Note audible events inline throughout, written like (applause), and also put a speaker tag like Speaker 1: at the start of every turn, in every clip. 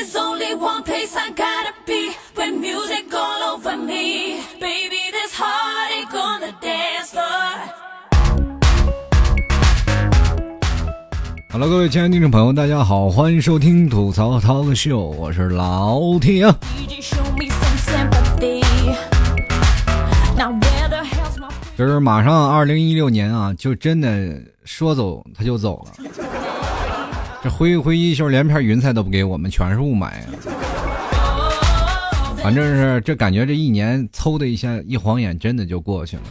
Speaker 1: There's only one place I gotta be when music all over me. Baby, there's heartache on the dance floor.
Speaker 2: 好了，各位亲爱的听众朋友，大家好，欢迎收听吐槽涛个秀，我是老铁啊。
Speaker 1: DJ, show me some sympathy. Now where the hell's my
Speaker 2: 就是马上二零一六年啊，就真的说走他就走了。这挥一挥衣袖，连片云彩都不给我们，全是雾霾啊。反正是这感觉，这一年嗖的一下，一晃眼真的就过去了。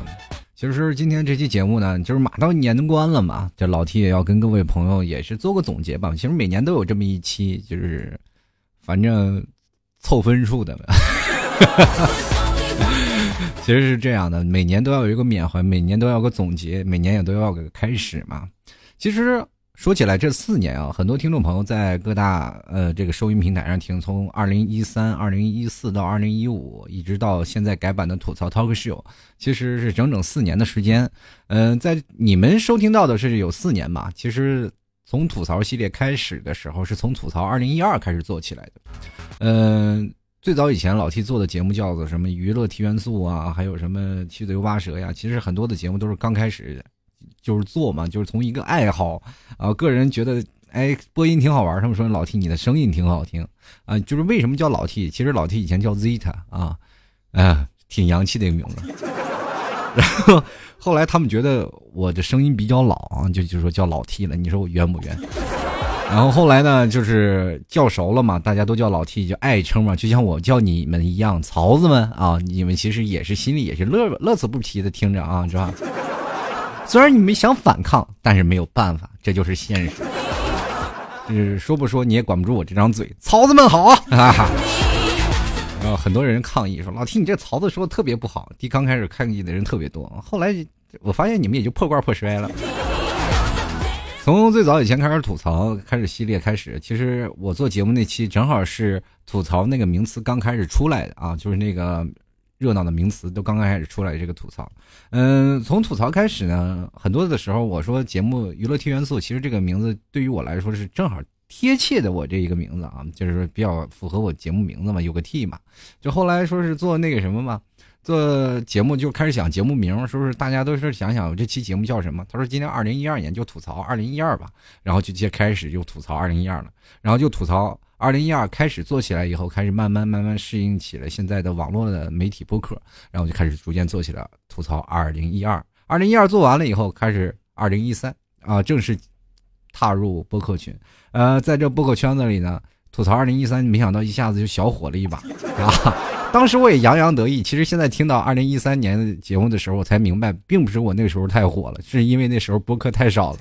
Speaker 2: 其实今天这期节目呢，就是马到年关了嘛，这老 T 也要跟各位朋友也是做个总结吧。其实每年都有这么一期，就是反正凑分数的。(laughs) 其实是这样的，每年都要有一个缅怀，每年都要个总结，每年也都要有个开始嘛。其实说起来，这四年啊，很多听众朋友在各大呃这个收音平台上听，从二零一三、二零一四到二零一五，一直到现在改版的吐槽 talk show，其实是整整四年的时间。嗯、在你们收听到的是有四年吧？其实从吐槽系列开始的时候，是从吐槽二零一二开始做起来的。嗯、最早以前老 T 做的节目叫做什么娱乐提元素啊，还有什么七嘴八舌呀，其实很多的节目都是刚开始就是做嘛，就是从一个爱好啊，个人觉得哎播音挺好玩，他们说老 T 你的声音挺好听啊，就是为什么叫老 T？其实老 T 以前叫 Zeta 啊，啊，挺洋气的一个名字。(laughs) 然后后来他们觉得我的声音比较老啊，就就说叫老 T 了，你说我冤不冤？然后后来呢，就是叫熟了嘛，大家都叫老 T，就爱称嘛，就像我叫你们一样，曹子们啊，你们其实也是心里也是乐乐此不疲的听着啊，是吧？虽然你们想反抗，但是没有办法，这就是现实。就是说不说你也管不住我这张嘴，曹子们好啊！哈 (laughs) 哈。然后很多人抗议说：“老 T，你这曹子说的特别不好。”第刚开始抗议的人特别多，后来我发现你们也就破罐破摔了。从最早以前开始吐槽，开始系列开始，其实我做节目那期正好是吐槽那个名词刚开始出来的啊，就是那个热闹的名词都刚刚开始出来这个吐槽。嗯，从吐槽开始呢，很多的时候我说节目娱乐 T 元素，其实这个名字对于我来说是正好贴切的我这一个名字啊，就是说比较符合我节目名字嘛，有个 T 嘛。就后来说是做那个什么嘛。做节目就开始想节目名，是不是？大家都是想想我这期节目叫什么？他说今天二零一二年就吐槽二零一二吧，然后就接开始就吐槽二零一二了，然后就吐槽二零一二开始做起来以后，开始慢慢慢慢适应起了现在的网络的媒体播客，然后就开始逐渐做起了吐槽二零一二。二零一二做完了以后，开始二零一三啊，正式踏入播客群。呃，在这播客圈子里呢，吐槽二零一三，没想到一下子就小火了一把啊。当时我也洋洋得意，其实现在听到二零一三年的节目的时候，我才明白，并不是我那个时候太火了，是因为那时候播客太少了。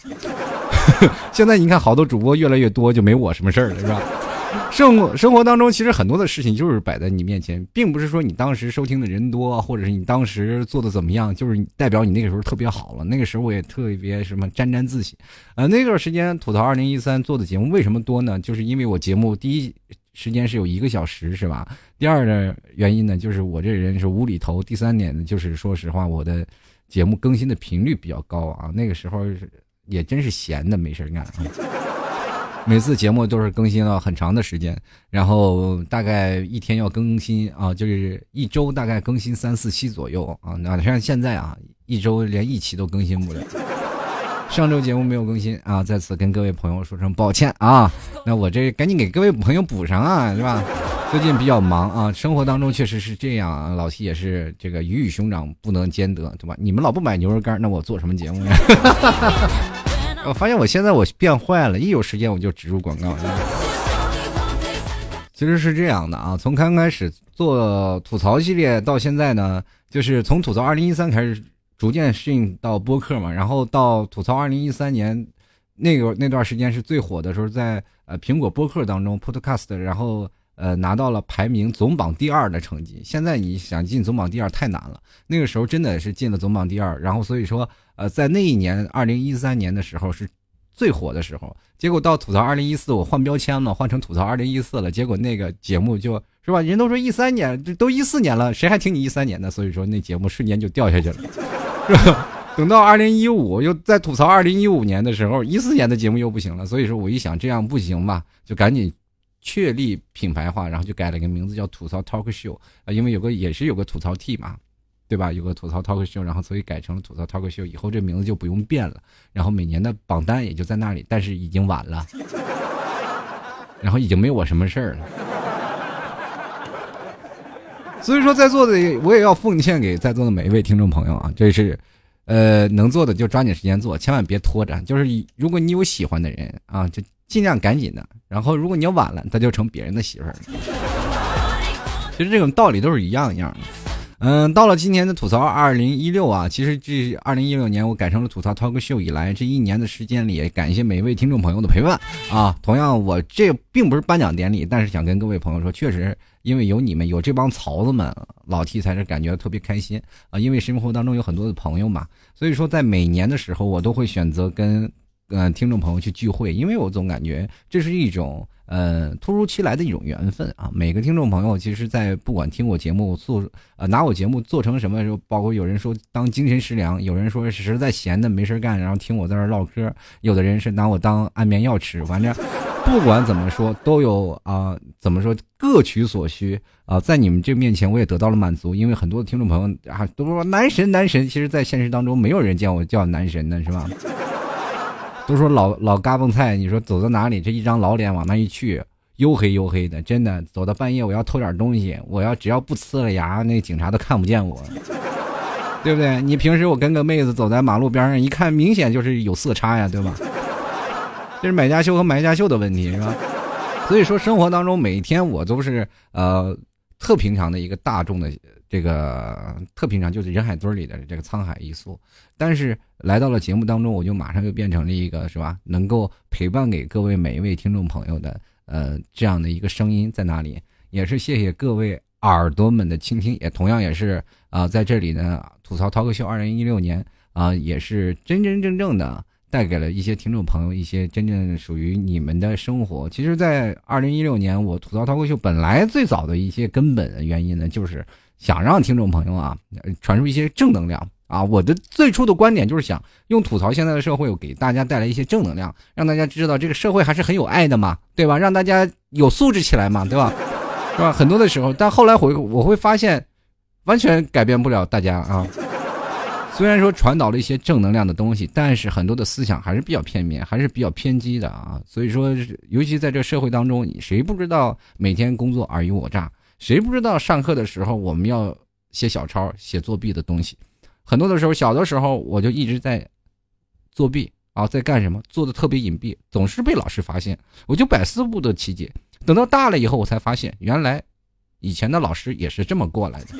Speaker 2: (laughs) 现在你看，好多主播越来越多，就没我什么事儿了，是吧？(laughs) 生活生活当中，其实很多的事情就是摆在你面前，并不是说你当时收听的人多，或者是你当时做的怎么样，就是代表你那个时候特别好了。那个时候我也特别什么沾沾自喜。呃，那段时间吐槽二零一三做的节目为什么多呢？就是因为我节目第一时间是有一个小时，是吧？第二的原因呢，就是我这人是无厘头。第三点呢，就是说实话，我的节目更新的频率比较高啊。那个时候也真是闲的没事干啊。每次节目都是更新了很长的时间，然后大概一天要更新啊，就是一周大概更新三四期左右啊。那像现在啊，一周连一期都更新不了。(laughs) 上周节目没有更新啊，在此跟各位朋友说声抱歉啊。那我这赶紧给各位朋友补上啊，是吧？(laughs) 最近比较忙啊，生活当中确实是这样啊。老七也是这个鱼与熊掌不能兼得，对吧？你们老不买牛肉干，那我做什么节目呀？(laughs) 我发现我现在我变坏了，一有时间我就植入广告。其实是这样的啊，从刚开始做吐槽系列到现在呢，就是从吐槽二零一三开始逐渐适应到播客嘛，然后到吐槽二零一三年那个那段时间是最火的时候，在呃苹果播客当中 Podcast，然后呃拿到了排名总榜第二的成绩。现在你想进总榜第二太难了，那个时候真的是进了总榜第二，然后所以说呃在那一年二零一三年的时候是。最火的时候，结果到吐槽二零一四，我换标签了，换成吐槽二零一四了。结果那个节目就是吧，人都说一三年，这都一四年了，谁还听你一三年的？所以说那节目瞬间就掉下去了，(laughs) 是吧？等到二零一五，又在吐槽二零一五年的时候，一四年的节目又不行了。所以说我一想这样不行吧，就赶紧确立品牌化，然后就改了个名字叫吐槽 talk show 啊，因为有个也是有个吐槽 T 嘛，对吧？有个吐槽 talk show，然后所以改成了吐槽 talk show，以后这名字就不用变了，然后每年的榜单也就在那里，但是已经晚了，(laughs) 然后已经没我什么事儿了。所以说，在座的我也要奉献给在座的每一位听众朋友啊，这是，呃，能做的就抓紧时间做，千万别拖着。就是如果你有喜欢的人啊，就尽量赶紧的。然后，如果你要晚了，他就成别人的媳妇儿了。(laughs) 其实这种道理都是一样一样的。嗯，到了今年的吐槽二零一六啊，其实这二零一六年我改成了吐槽 talk show 以来，这一年的时间里，感谢每一位听众朋友的陪伴啊。同样，我这并不是颁奖典礼，但是想跟各位朋友说，确实。因为有你们，有这帮曹子们，老 T 才是感觉特别开心啊！因为生活当中有很多的朋友嘛，所以说在每年的时候，我都会选择跟嗯听众朋友去聚会，因为我总感觉这是一种呃突如其来的一种缘分啊！每个听众朋友，其实，在不管听我节目做呃拿我节目做成什么时候，包括有人说当精神食粮，有人说实在闲的没事干，然后听我在这唠嗑，有的人是拿我当安眠药吃，反正。不管怎么说，都有啊，怎么说各取所需啊，在你们这面前，我也得到了满足。因为很多听众朋友啊，都说男神男神，其实，在现实当中，没有人见我叫男神的，是吧？都说老老嘎嘣菜，你说走到哪里，这一张老脸往那一去，黝黑黝黑的，真的，走到半夜，我要偷点东西，我要只要不呲了牙，那警察都看不见我，(laughs) 对不对？你平时我跟个妹子走在马路边上，一看，明显就是有色差呀，对吧？这是买家秀和买家秀的问题，是吧？所以说，生活当中每天我都是呃特平常的一个大众的这个特平常，就是人海堆里的这个沧海一粟。但是来到了节目当中，我就马上又变成了一个是吧？能够陪伴给各位每一位听众朋友的呃这样的一个声音在那里，也是谢谢各位耳朵们的倾听，也同样也是啊在这里呢吐槽涛哥秀二零一六年啊也是真真正正的。带给了一些听众朋友一些真正属于你们的生活。其实，在二零一六年，我吐槽脱口秀本来最早的一些根本的原因呢，就是想让听众朋友啊传输一些正能量啊。我的最初的观点就是想用吐槽现在的社会，给大家带来一些正能量，让大家知道这个社会还是很有爱的嘛，对吧？让大家有素质起来嘛，对吧？是吧？很多的时候，但后来回我会发现，完全改变不了大家啊。虽然说传导了一些正能量的东西，但是很多的思想还是比较片面，还是比较偏激的啊。所以说，尤其在这社会当中，谁不知道每天工作尔虞我诈？谁不知道上课的时候我们要写小抄、写作弊的东西？很多的时候，小的时候我就一直在作弊啊，在干什么？做的特别隐蔽，总是被老师发现，我就百思不得其解。等到大了以后，我才发现，原来以前的老师也是这么过来的。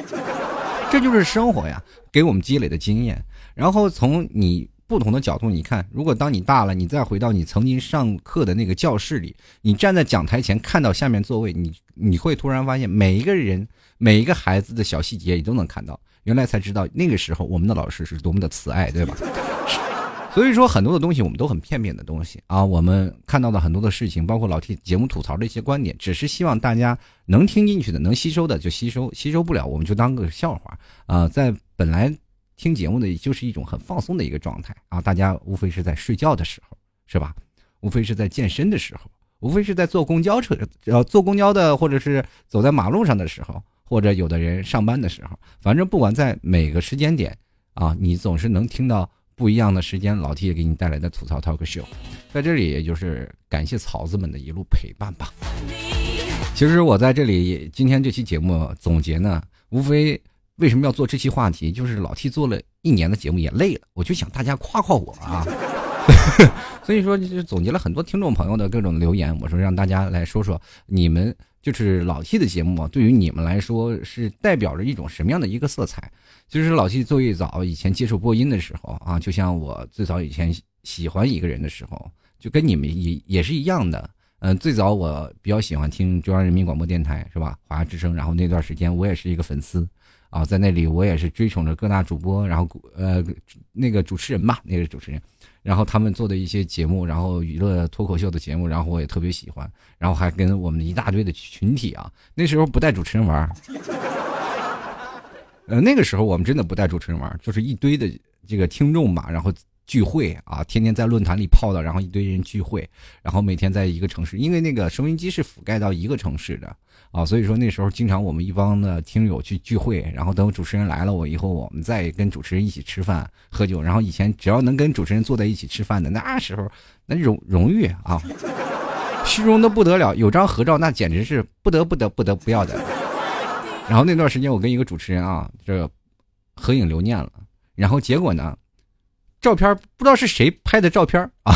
Speaker 2: 这就是生活呀，给我们积累的经验。然后从你不同的角度，你看，如果当你大了，你再回到你曾经上课的那个教室里，你站在讲台前看到下面座位，你你会突然发现，每一个人、每一个孩子的小细节，你都能看到。原来才知道，那个时候我们的老师是多么的慈爱，对吧？(laughs) 所以说很多的东西我们都很片面的东西啊，我们看到的很多的事情，包括老 T 节目吐槽的一些观点，只是希望大家能听进去的、能吸收的就吸收，吸收不了我们就当个笑话啊。在本来听节目的就是一种很放松的一个状态啊，大家无非是在睡觉的时候是吧？无非是在健身的时候，无非是在坐公交车呃坐公交的，或者是走在马路上的时候，或者有的人上班的时候，反正不管在每个时间点啊，你总是能听到。不一样的时间，老 T 给你带来的吐槽 talk show，在这里也就是感谢草子们的一路陪伴吧。其实我在这里今天这期节目总结呢，无非为什么要做这期话题，就是老 T 做了一年的节目也累了，我就想大家夸夸我啊。(laughs) 所以说就是总结了很多听众朋友的各种留言，我说让大家来说说你们就是老 T 的节目，对于你们来说是代表着一种什么样的一个色彩？其实老七最早以前接触播音的时候啊，就像我最早以前喜欢一个人的时候，就跟你们也也是一样的。嗯，最早我比较喜欢听中央人民广播电台，是吧？华夏之声。然后那段时间我也是一个粉丝啊，在那里我也是追宠着各大主播，然后呃那个主持人嘛，那个主持人，然后他们做的一些节目，然后娱乐脱口秀的节目，然后我也特别喜欢，然后还跟我们一大堆的群体啊，那时候不带主持人玩。呃，那个时候我们真的不带主持人玩，就是一堆的这个听众吧，然后聚会啊，天天在论坛里泡的，然后一堆人聚会，然后每天在一个城市，因为那个收音机是覆盖到一个城市的啊，所以说那时候经常我们一帮的听友去聚会，然后等主持人来了，我以后我们再跟主持人一起吃饭喝酒，然后以前只要能跟主持人坐在一起吃饭的，那时候那荣荣誉啊，(laughs) 虚荣的不得了，有张合照那简直是不得不得不得不要的。然后那段时间我跟一个主持人啊，这合影留念了，然后结果呢？照片不知道是谁拍的照片啊，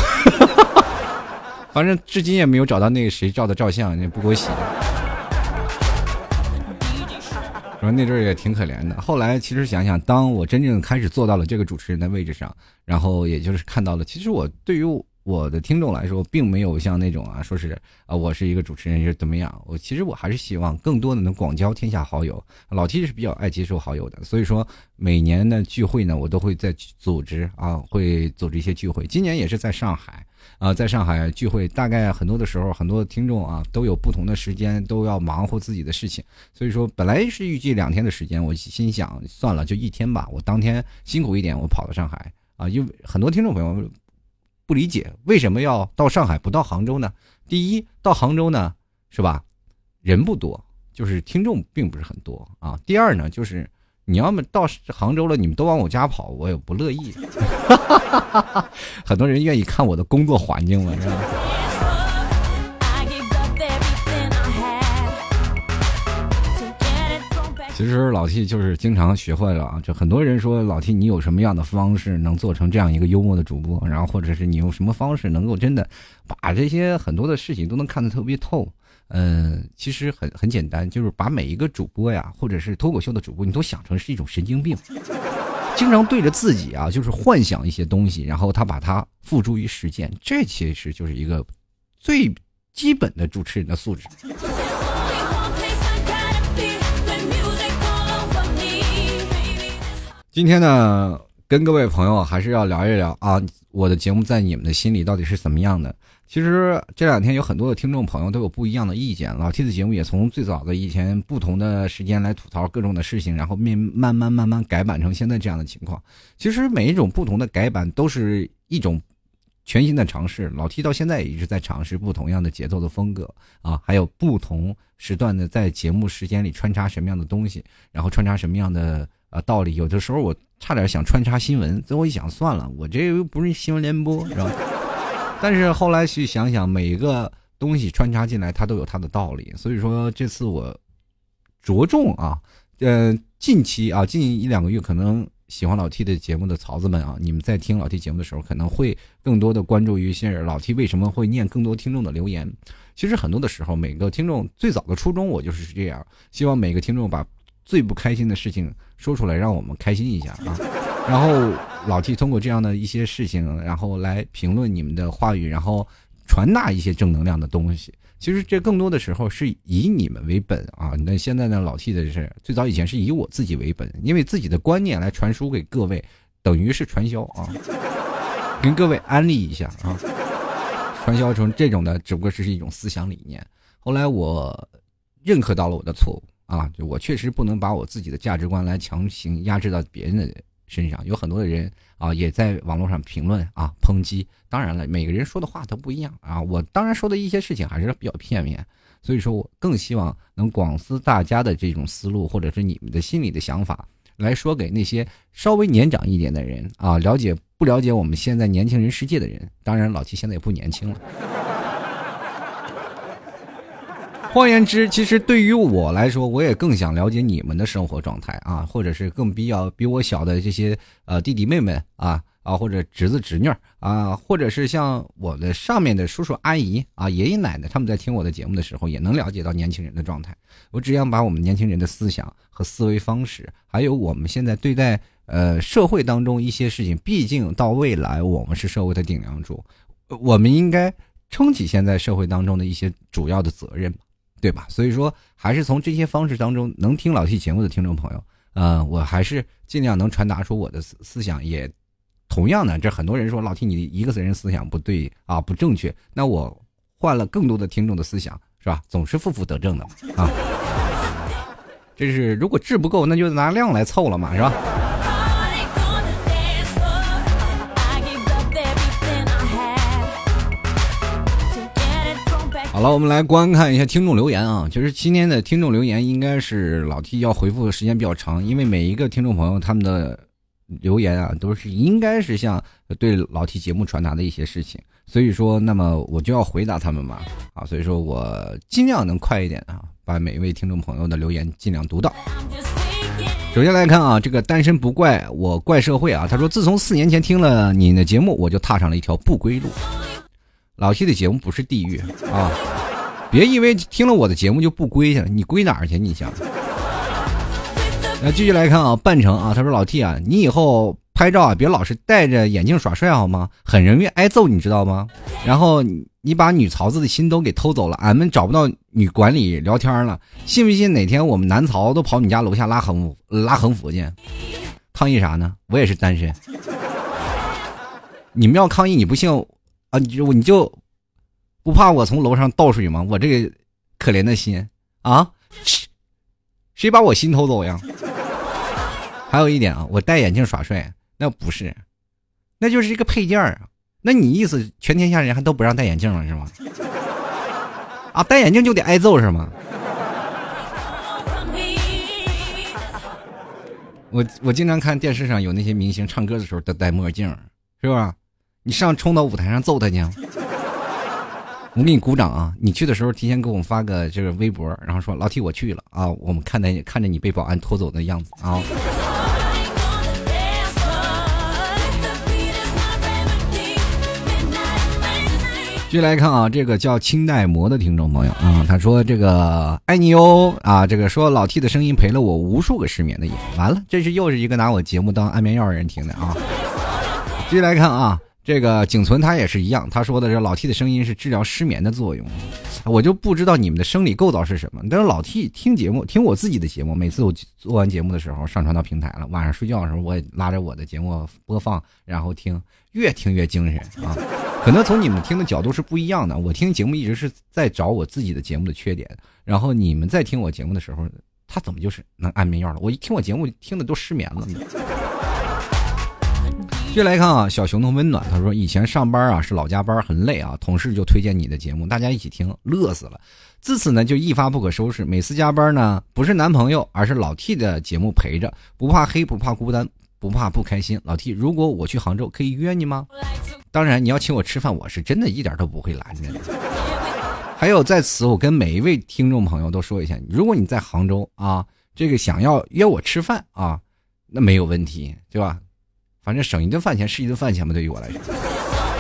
Speaker 2: (laughs) 反正至今也没有找到那个谁照的照相，也不给我洗。说那阵儿也挺可怜的。后来其实想想，当我真正开始坐到了这个主持人的位置上，然后也就是看到了，其实我对于我的听众来说，并没有像那种啊，说是啊，我是一个主持人是怎么样？我其实我还是希望更多的能广交天下好友。老 T 是比较爱接受好友的，所以说每年的聚会呢，我都会在组织啊，会组织一些聚会。今年也是在上海啊，在上海聚会，大概很多的时候，很多听众啊都有不同的时间，都要忙活自己的事情。所以说本来是预计两天的时间，我心想算了，就一天吧。我当天辛苦一点，我跑到上海啊，因为很多听众朋友。不理解为什么要到上海不到杭州呢？第一，到杭州呢，是吧？人不多，就是听众并不是很多啊。第二呢，就是你要么到杭州了，你们都往我家跑，我也不乐意。(laughs) 很多人愿意看我的工作环境了，是吧？其实老 T 就是经常学坏了啊！就很多人说老 T，你有什么样的方式能做成这样一个幽默的主播？然后或者是你用什么方式能够真的把这些很多的事情都能看得特别透？嗯，其实很很简单，就是把每一个主播呀，或者是脱口秀的主播，你都想成是一种神经病，经常对着自己啊，就是幻想一些东西，然后他把它付诸于实践，这其实就是一个最基本的主持人的素质。今天呢，跟各位朋友还是要聊一聊啊，我的节目在你们的心里到底是怎么样的？其实这两天有很多的听众朋友都有不一样的意见，老 T 的节目也从最早的以前不同的时间来吐槽各种的事情，然后面慢慢慢慢改版成现在这样的情况。其实每一种不同的改版都是一种全新的尝试，老 T 到现在也一直在尝试不同样的节奏的风格啊，还有不同时段的在节目时间里穿插什么样的东西，然后穿插什么样的。啊，道理有的时候我差点想穿插新闻，最后一想算了，我这又不是新闻联播，是吧？(laughs) 但是后来去想想，每个东西穿插进来，它都有它的道理。所以说这次我着重啊，呃，近期啊，近一两个月，可能喜欢老 T 的节目的曹子们啊，你们在听老 T 节目的时候，可能会更多的关注于一些老 T 为什么会念更多听众的留言。其实很多的时候，每个听众最早的初衷，我就是这样，希望每个听众把。最不开心的事情说出来，让我们开心一下啊！然后老 T 通过这样的一些事情，然后来评论你们的话语，然后传达一些正能量的东西。其实这更多的时候是以你们为本啊！那现在呢，老 T 的是最早以前是以我自己为本，因为自己的观念来传输给各位，等于是传销啊，跟各位安利一下啊，传销成这种的，只不过是一种思想理念。后来我认可到了我的错误。啊，就我确实不能把我自己的价值观来强行压制到别人的身上。有很多的人啊，也在网络上评论啊，抨击。当然了，每个人说的话都不一样啊。我当然说的一些事情还是比较片面，所以说我更希望能广思大家的这种思路，或者是你们的心里的想法，来说给那些稍微年长一点的人啊，了解不了解我们现在年轻人世界的人。当然，老七现在也不年轻了。换言之，其实对于我来说，我也更想了解你们的生活状态啊，或者是更比较比我小的这些呃弟弟妹妹啊啊，或者侄子侄女啊，或者是像我的上面的叔叔阿姨啊、爷爷奶奶，他们在听我的节目的时候，也能了解到年轻人的状态。我只想把我们年轻人的思想和思维方式，还有我们现在对待呃社会当中一些事情，毕竟到未来我们是社会的顶梁柱，我们应该撑起现在社会当中的一些主要的责任。对吧？所以说，还是从这些方式当中能听老 T 节目的听众朋友，呃，我还是尽量能传达出我的思思想。也同样呢，这很多人说老 T 你一个人思想不对啊，不正确。那我换了更多的听众的思想，是吧？总是负负得正的啊。(laughs) 这是如果质不够，那就拿量来凑了嘛，是吧？了，我们来观看一下听众留言啊。其实今天的听众留言，应该是老 T 要回复的时间比较长，因为每一个听众朋友他们的留言啊，都是应该是像对老 T 节目传达的一些事情，所以说，那么我就要回答他们嘛啊，所以说我尽量能快一点啊，把每一位听众朋友的留言尽量读到。首先来看啊，这个单身不怪我怪社会啊。他说，自从四年前听了你的节目，我就踏上了一条不归路。老 T 的节目不是地狱啊，别以为听了我的节目就不归去了，你归哪儿去？你想？那继续来看啊，半程啊，他说老 T 啊，你以后拍照啊，别老是戴着眼镜耍帅好吗？很容易挨揍，你知道吗？然后。你把女曹子的心都给偷走了，俺们找不到女管理聊天了，信不信哪天我们男曹都跑你家楼下拉横拉横幅去？抗议啥呢？我也是单身。你们要抗议，你不信啊？你就你就不怕我从楼上倒水吗？我这个可怜的心啊，谁把我心偷走呀？(laughs) 还有一点啊，我戴眼镜耍帅，那不是，那就是一个配件啊。那你意思全天下人还都不让戴眼镜了是吗？啊，戴眼镜就得挨揍是吗？(laughs) 我我经常看电视上有那些明星唱歌的时候都戴墨镜，是吧？你上冲到舞台上揍他去，(laughs) 我给你鼓掌啊！你去的时候提前给我们发个这个微博，然后说老 T 我去了啊，我们看着看着你被保安拖走的样子啊。继续来看啊，这个叫清代魔的听众朋友啊，他说这个爱你哟啊，这个说老 T 的声音陪了我无数个失眠的夜，完了，这是又是一个拿我节目当安眠药的人听的啊。继续来看啊。这个景存他也是一样，他说的这老 T 的声音是治疗失眠的作用，我就不知道你们的生理构造是什么。但是老 T 听节目，听我自己的节目，每次我做完节目的时候上传到平台了，晚上睡觉的时候我也拉着我的节目播放，然后听，越听越精神啊。可能从你们听的角度是不一样的，我听节目一直是在找我自己的节目的缺点，然后你们在听我节目的时候，他怎么就是能安眠药了？我一听我节目听的都失眠了。继续来看啊，小熊的温暖。他说以前上班啊是老加班，很累啊，同事就推荐你的节目，大家一起听，乐死了。自此呢就一发不可收拾，每次加班呢不是男朋友，而是老 T 的节目陪着，不怕黑，不怕孤单，不怕不开心。老 T，如果我去杭州，可以约你吗？当然，你要请我吃饭，我是真的一点都不会拦着的。还有在此，我跟每一位听众朋友都说一下，如果你在杭州啊，这个想要约我吃饭啊，那没有问题，对吧？反正省一顿饭钱是一顿饭钱嘛，对于我来说。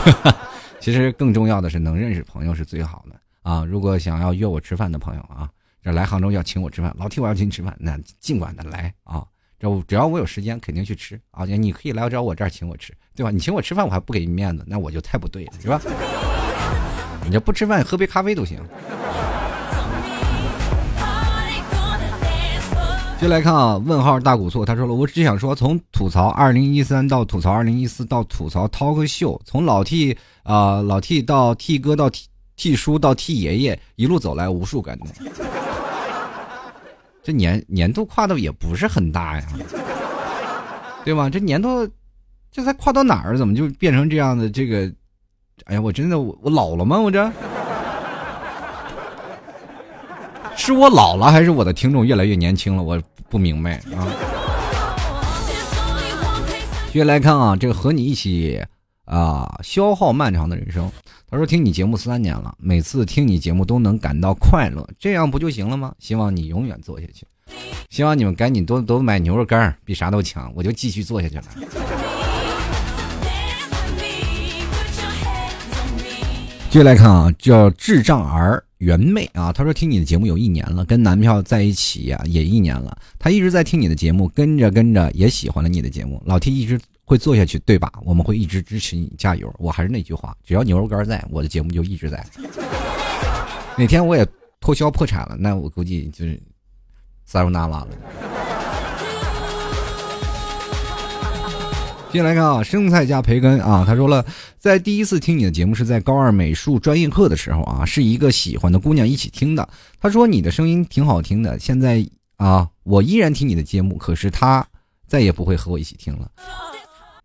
Speaker 2: (laughs) 其实更重要的是能认识朋友是最好的啊！如果想要约我吃饭的朋友啊，这来杭州要请我吃饭，老提我要请你吃饭，那尽管的来啊！这只要我有时间，肯定去吃啊！你可以来找我这儿请我吃，对吧？你请我吃饭，我还不给你面子，那我就太不对了，是吧？你这不吃饭，喝杯咖啡都行。接来看啊，问号大古错，他说了，我只想说，从吐槽二零一三到吐槽二零一四到吐槽 talk 秀，从老 T 啊老 T 到 T 哥到 T T 叔到 T 爷爷，一路走来无数感动。(laughs) 这年年度跨度也不是很大呀，对吧？这年度这才跨到哪儿？怎么就变成这样的？这个，哎呀，我真的我我老了吗？我这。是我老了，还是我的听众越来越年轻了？我不明白啊。接下来看啊，这个和你一起啊消耗漫长的人生。他说听你节目三年了，每次听你节目都能感到快乐，这样不就行了吗？希望你永远做下去。希望你们赶紧多多买牛肉干，比啥都强，我就继续做下去了。接下来看啊，叫智障儿。原妹啊，她说听你的节目有一年了，跟男票在一起呀也一年了，她一直在听你的节目，跟着跟着也喜欢了你的节目。老 T 一直会做下去，对吧？我们会一直支持你，加油！我还是那句话，只要牛肉干在，我的节目就一直在。(laughs) 哪天我也脱销破产了，那我估计就是撒入那拉了。接下来看啊，生菜加培根啊，他说了，在第一次听你的节目是在高二美术专业课的时候啊，是一个喜欢的姑娘一起听的。他说你的声音挺好听的，现在啊，我依然听你的节目，可是他再也不会和我一起听了，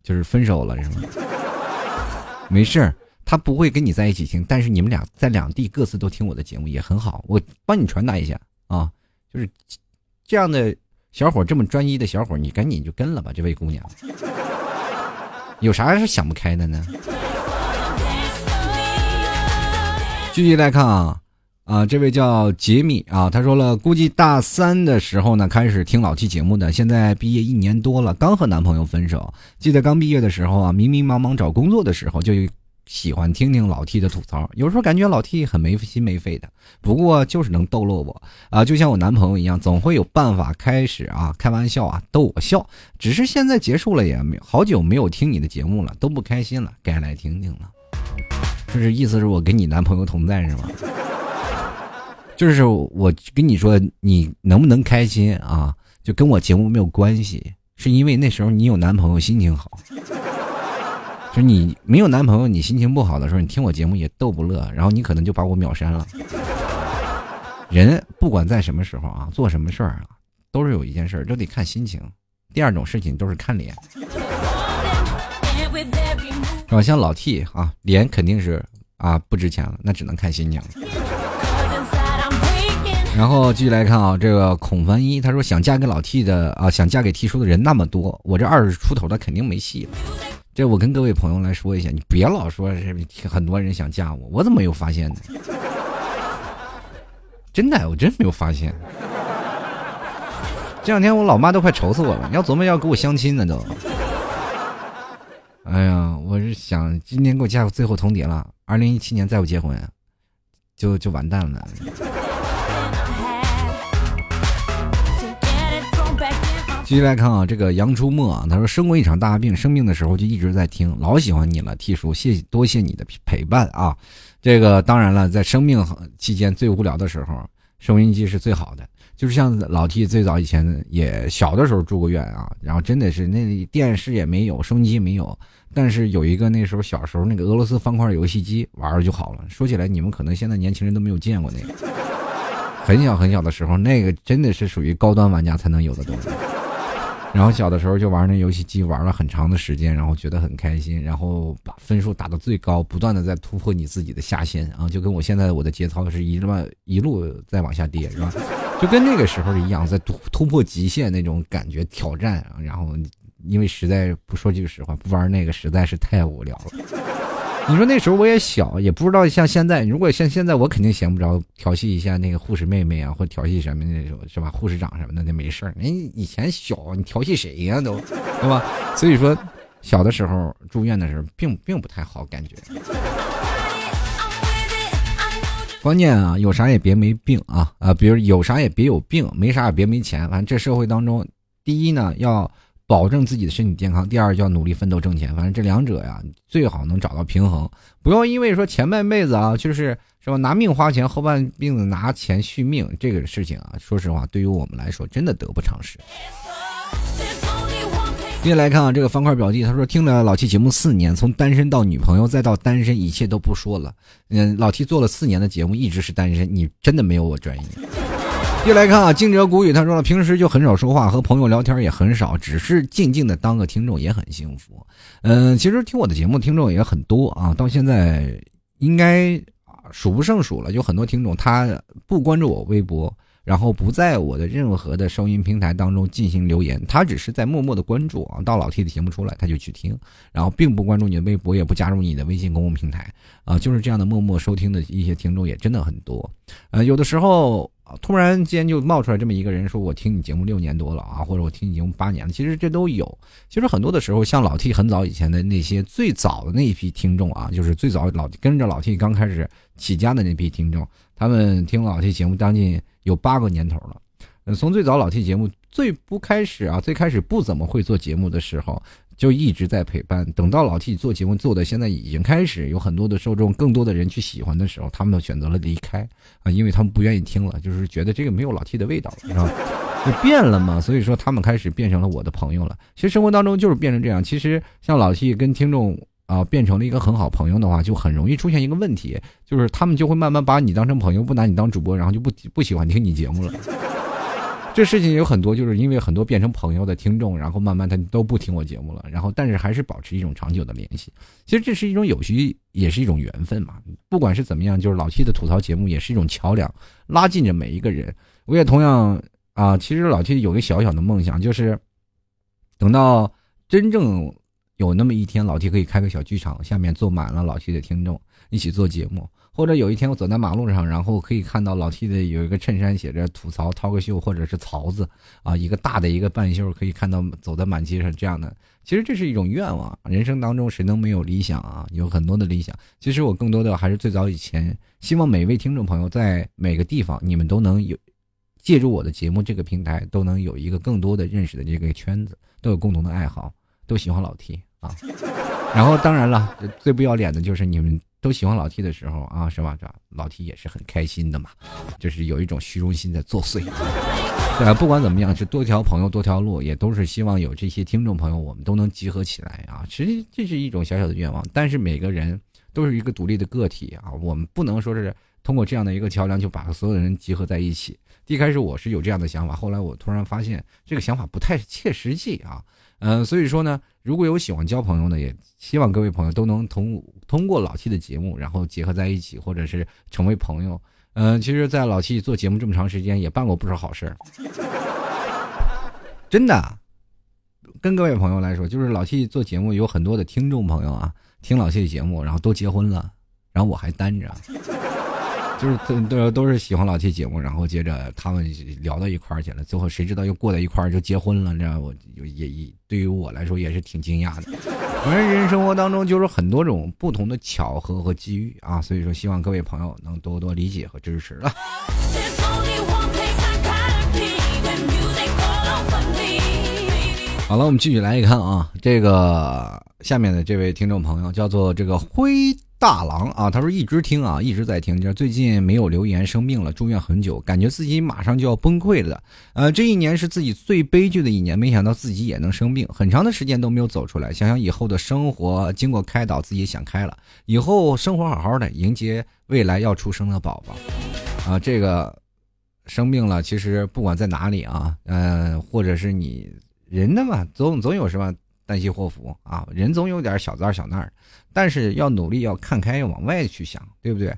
Speaker 2: 就是分手了是吗？没事儿，他不会跟你在一起听，但是你们俩在两地各自都听我的节目也很好，我帮你传达一下啊，就是这样的小伙这么专一的小伙，你赶紧就跟了吧，这位姑娘，有啥是想不开的呢？(laughs) 继续来看啊，啊，这位叫杰米啊，他说了，估计大三的时候呢开始听老期节目的，现在毕业一年多了，刚和男朋友分手。记得刚毕业的时候啊，迷迷茫茫找工作的时候，就喜欢听听老 T 的吐槽，有时候感觉老 T 很没心没肺的，不过就是能逗乐我啊，就像我男朋友一样，总会有办法开始啊开玩笑啊逗我笑。只是现在结束了也没好久没有听你的节目了，都不开心了，该来听听了。就是意思是我跟你男朋友同在是吗？就是我跟你说，你能不能开心啊？就跟我节目没有关系，是因为那时候你有男朋友，心情好。就你没有男朋友，你心情不好的时候，你听我节目也逗不乐，然后你可能就把我秒删了。人不管在什么时候啊，做什么事儿啊，都是有一件事儿都得看心情。第二种事情都是看脸。是吧？像老 T 啊，脸肯定是啊不值钱了，那只能看心情了。然后继续来看啊，这个孔凡一他说想嫁给老 T 的啊，想嫁给 T 叔的人那么多，我这二十出头的肯定没戏了。这我跟各位朋友来说一下，你别老说是很多人想嫁我，我怎么没有发现呢？真的，我真没有发现。这两天我老妈都快愁死我了，要琢磨要给我相亲呢都。哎呀，我是想今年给我嫁个最后通牒了，二零一七年再不结婚，就就完蛋了。继续来看啊，这个杨初墨啊，他说生过一场大病，生病的时候就一直在听，老喜欢你了，T 叔，谢谢多谢你的陪伴啊。这个当然了，在生病期间最无聊的时候，收音机是最好的。就是像老 T 最早以前也小的时候住过院啊，然后真的是那电视也没有，收音机没有。但是有一个那时候小时候那个俄罗斯方块游戏机玩就好了。说起来，你们可能现在年轻人都没有见过那个，很小很小的时候，那个真的是属于高端玩家才能有的东西。然后小的时候就玩那游戏机，玩了很长的时间，然后觉得很开心，然后把分数打到最高，不断的在突破你自己的下限啊，就跟我现在我的节操是一路一路在往下跌，是吧？就跟那个时候一样，在突突破极限那种感觉挑战，然后。因为实在不说句实话，不玩那个实在是太无聊了。你说那时候我也小，也不知道像现在。如果像现在，我肯定闲不着调戏一下那个护士妹妹啊，或调戏什么那种是吧？护士长什么的那没事儿。人以前小，你调戏谁呀都，对吧？所以说，小的时候住院的时候，并并不太好感觉。关键啊，有啥也别没病啊啊！比如有啥也别有病，没啥也别没钱。反正这社会当中，第一呢要。保证自己的身体健康，第二就要努力奋斗挣钱。反正这两者呀，最好能找到平衡。不要因为说前半辈子啊，就是是吧，拿命花钱，后半辈子拿钱续命，这个事情啊，说实话，对于我们来说，真的得不偿失。接下来看啊，这个方块表弟他说，听了老七节目四年，从单身到女朋友再到单身，一切都不说了。嗯，老七做了四年的节目，一直是单身，你真的没有我专业。又来看啊，惊蛰谷雨，他说了，平时就很少说话，和朋友聊天也很少，只是静静的当个听众也很幸福。嗯，其实听我的节目听众也很多啊，到现在应该数不胜数了。有很多听众他不关注我微博，然后不在我的任何的收音平台当中进行留言，他只是在默默的关注啊。到老 T 的节目出来他就去听，然后并不关注你的微博，也不加入你的微信公共平台啊，就是这样的默默收听的一些听众也真的很多。呃，有的时候。突然间就冒出来这么一个人，说我听你节目六年多了啊，或者我听你节目八年了，其实这都有。其实很多的时候，像老 T 很早以前的那些最早的那一批听众啊，就是最早老跟着老 T 刚开始起家的那批听众，他们听老 T 节目将近有八个年头了。从最早老 T 节目最不开始啊，最开始不怎么会做节目的时候。就一直在陪伴，等到老 T 做节目做的现在已经开始有很多的受众，更多的人去喜欢的时候，他们都选择了离开啊，因为他们不愿意听了，就是觉得这个没有老 T 的味道了，是吧？(laughs) 就变了嘛，所以说他们开始变成了我的朋友了。其实生活当中就是变成这样。其实像老 T 跟听众啊变成了一个很好朋友的话，就很容易出现一个问题，就是他们就会慢慢把你当成朋友，不拿你当主播，然后就不不喜欢听你节目了。这事情有很多，就是因为很多变成朋友的听众，然后慢慢他都不听我节目了，然后但是还是保持一种长久的联系。其实这是一种有序，也是一种缘分嘛。不管是怎么样，就是老七的吐槽节目也是一种桥梁，拉近着每一个人。我也同样啊，其实老七有个小小的梦想，就是等到真正有那么一天，老七可以开个小剧场，下面坐满了老七的听众，一起做节目。或者有一天我走在马路上，然后可以看到老 T 的有一个衬衫写着“吐槽 talk 秀”或者是“槽子”，啊，一个大的一个半袖，可以看到走在满街上这样的。其实这是一种愿望。人生当中谁能没有理想啊？有很多的理想。其实我更多的还是最早以前，希望每位听众朋友在每个地方，你们都能有借助我的节目这个平台，都能有一个更多的认识的这个圈子，都有共同的爱好，都喜欢老 T 啊。然后当然了，最不要脸的就是你们。都喜欢老 T 的时候啊，是吧？这老 T 也是很开心的嘛，就是有一种虚荣心在作祟。对啊，不管怎么样，是多条朋友多条路，也都是希望有这些听众朋友，我们都能集合起来啊。其实这是一种小小的愿望，但是每个人都是一个独立的个体啊，我们不能说是通过这样的一个桥梁就把所有的人集合在一起。一开始我是有这样的想法，后来我突然发现这个想法不太切实际啊。嗯，所以说呢，如果有喜欢交朋友的，也希望各位朋友都能通通过老七的节目，然后结合在一起，或者是成为朋友。嗯，其实，在老七做节目这么长时间，也办过不少好事儿。(laughs) 真的，跟各位朋友来说，就是老七做节目有很多的听众朋友啊，听老七的节目，然后都结婚了，然后我还单着。就是都都都是喜欢老 T 节目，然后接着他们聊到一块儿去了，最后谁知道又过到一块儿就结婚了，这样我也也对于我来说也是挺惊讶的。反正人生活当中就是很多种不同的巧合和机遇啊，所以说希望各位朋友能多多理解和支持了。好了，我们继续来看啊，这个下面的这位听众朋友叫做这个灰。大郎啊，他说一直听啊，一直在听。就是最近没有留言，生病了，住院很久，感觉自己马上就要崩溃了。呃，这一年是自己最悲剧的一年，没想到自己也能生病，很长的时间都没有走出来。想想以后的生活，经过开导，自己想开了，以后生活好好的，迎接未来要出生的宝宝。啊，这个生病了，其实不管在哪里啊，嗯，或者是你人的嘛，总总有什么。旦夕祸福啊，人总有点小灾小难，但是要努力，要看开，要往外去想，对不对？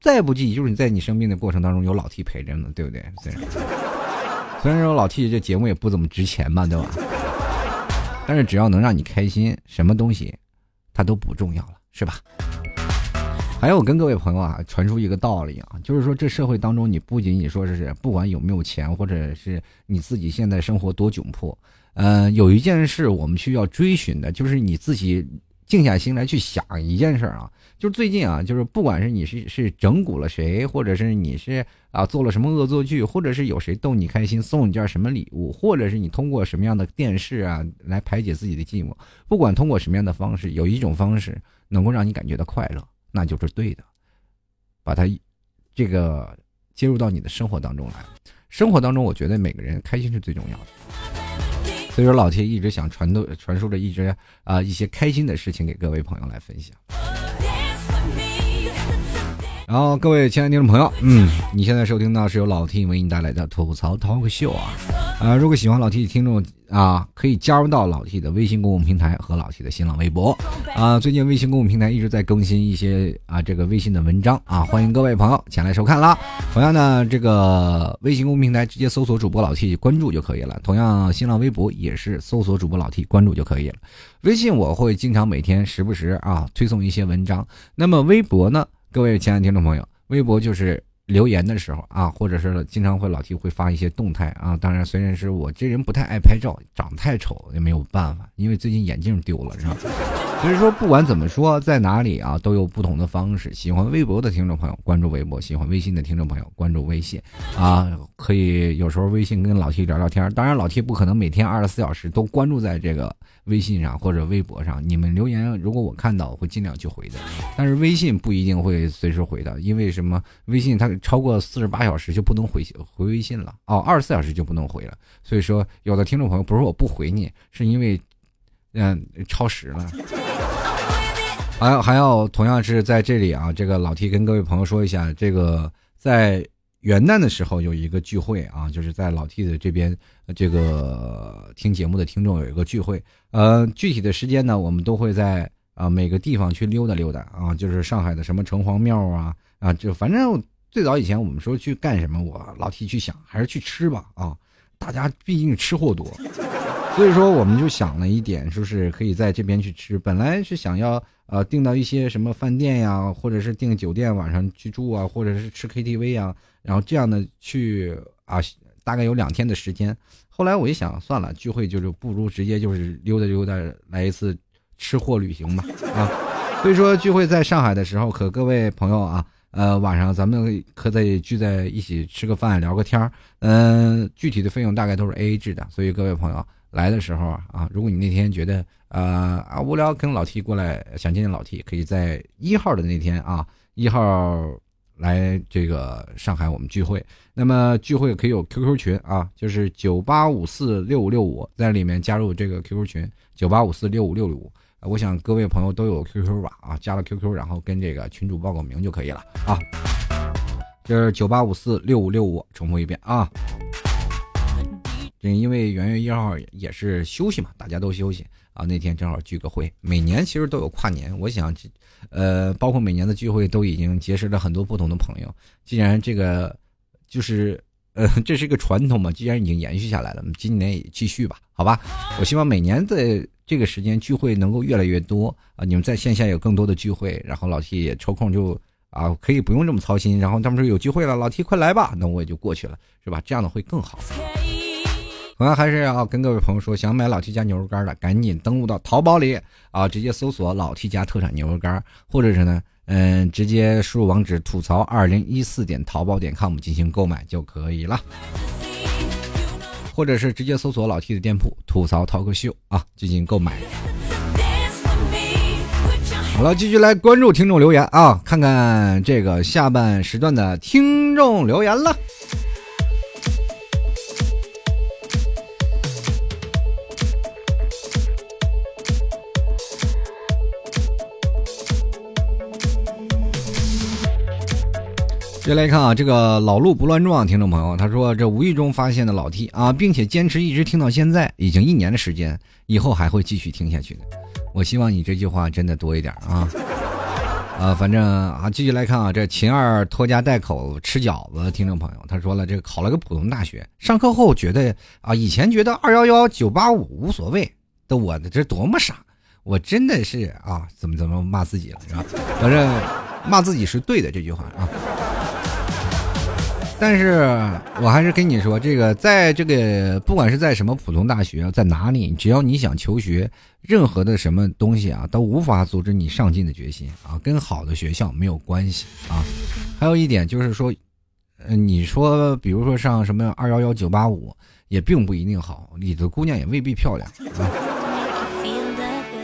Speaker 2: 再不济就是你在你生病的过程当中有老 T 陪着呢，对不对？虽然虽然说老 T 这节目也不怎么值钱吧，对吧？但是只要能让你开心，什么东西它都不重要了，是吧？还有，我跟各位朋友啊传出一个道理啊，就是说这社会当中，你不仅仅说是不管有没有钱，或者是你自己现在生活多窘迫。嗯，有一件事我们需要追寻的，就是你自己静下心来去想一件事儿啊。就是最近啊，就是不管是你是是整蛊了谁，或者是你是啊做了什么恶作剧，或者是有谁逗你开心，送你件什么礼物，或者是你通过什么样的电视啊来排解自己的寂寞，不管通过什么样的方式，有一种方式能够让你感觉到快乐，那就是对的。把它这个接入到你的生活当中来，生活当中，我觉得每个人开心是最重要的。所以说，老铁一直想传都、传输着一直啊一些开心的事情给各位朋友来分享。然后，各位亲爱的听众朋友，嗯，你现在收听到是由老 T 为你带来的吐槽 talk 秀啊，啊，如果喜欢老 T 的听众啊，可以加入到老 T 的微信公共平台和老 T 的新浪微博啊。最近微信公共平台一直在更新一些啊这个微信的文章啊，欢迎各位朋友前来收看啦。同样呢，这个微信公共平台直接搜索主播老 T 关注就可以了。同样，新浪微博也是搜索主播老 T 关注就可以了。微信我会经常每天时不时啊推送一些文章，那么微博呢？各位亲爱的听众朋友，微博就是留言的时候啊，或者是经常会老提会发一些动态啊。当然，虽然是我这人不太爱拍照，长得太丑也没有办法，因为最近眼镜丢了，是吧？所以说，不管怎么说，在哪里啊，都有不同的方式。喜欢微博的听众朋友关注微博，喜欢微信的听众朋友关注微信啊，可以有时候微信跟老 T 聊聊天。当然，老 T 不可能每天二十四小时都关注在这个。微信上或者微博上，你们留言如果我看到，我会尽量去回的。但是微信不一定会随时回的，因为什么？微信它超过四十八小时就不能回回微信了哦，二十四小时就不能回了。所以说，有的听众朋友不是我不回你，是因为嗯超时了。还还要同样是在这里啊，这个老 T 跟各位朋友说一下，这个在元旦的时候有一个聚会啊，就是在老 T 的这边，这个听节目的听众有一个聚会。呃，具体的时间呢，我们都会在啊每个地方去溜达溜达啊，就是上海的什么城隍庙啊啊，就反正最早以前我们说去干什么，我老 T 去想还是去吃吧啊，大家毕竟吃货多。所以说，我们就想了一点，就是可以在这边去吃。本来是想要呃订到一些什么饭店呀，或者是订酒店晚上去住啊，或者是吃 KTV 啊，然后这样的去啊，大概有两天的时间。后来我一想，算了，聚会就是不如直接就是溜达溜达，来一次吃货旅行吧啊。所以说，聚会在上海的时候，可各位朋友啊，呃，晚上咱们可得聚在一起吃个饭，聊个天儿。嗯，具体的费用大概都是 AA 制的，所以各位朋友。来的时候啊，如果你那天觉得呃啊无聊，跟老 T 过来想见见老 T，可以在一号的那天啊一号来这个上海我们聚会。那么聚会可以有 QQ 群啊，就是九八五四六五六五，在里面加入这个 QQ 群九八五四六五六五。我想各位朋友都有 QQ 吧啊，加了 QQ 然后跟这个群主报个名就可以了啊。就是九八五四六五六五，重复一遍啊。因为元月一号也是休息嘛，大家都休息啊。那天正好聚个会，每年其实都有跨年。我想，呃，包括每年的聚会都已经结识了很多不同的朋友。既然这个就是呃，这是一个传统嘛，既然已经延续下来了，今年也继续吧，好吧。我希望每年的这个时间聚会能够越来越多啊。你们在线下有更多的聚会，然后老 T 也抽空就啊，可以不用这么操心。然后他们说有聚会了，老 T 快来吧，那我也就过去了，是吧？这样的会更好。同样还是要跟各位朋友说，想买老 T 家牛肉干的，赶紧登录到淘宝里啊，直接搜索“老 T 家特产牛肉干”，或者是呢，嗯，直接输入网址吐槽二零一四点淘宝点 com 进行购买就可以了，或者是直接搜索老 T 的店铺“吐槽淘客秀”啊进行购买。好了，继续来关注听众留言啊，看看这个下半时段的听众留言了。接来看啊，这个老路不乱撞，听众朋友，他说这无意中发现的老 T 啊，并且坚持一直听到现在，已经一年的时间，以后还会继续听下去的。我希望你这句话真的多一点啊！啊，反正啊，继续来看啊，这秦二拖家带口吃饺子，听众朋友，他说了，这考了个普通大学，上课后觉得啊，以前觉得二幺幺九八五无所谓的我的这多么傻，我真的是啊，怎么怎么骂自己了是吧？反正骂自己是对的这句话啊。但是我还是跟你说，这个在这个不管是在什么普通大学，在哪里，只要你想求学，任何的什么东西啊，都无法阻止你上进的决心啊，跟好的学校没有关系啊。还有一点就是说，呃，你说比如说上什么二幺幺九八五，也并不一定好，你的姑娘也未必漂亮啊。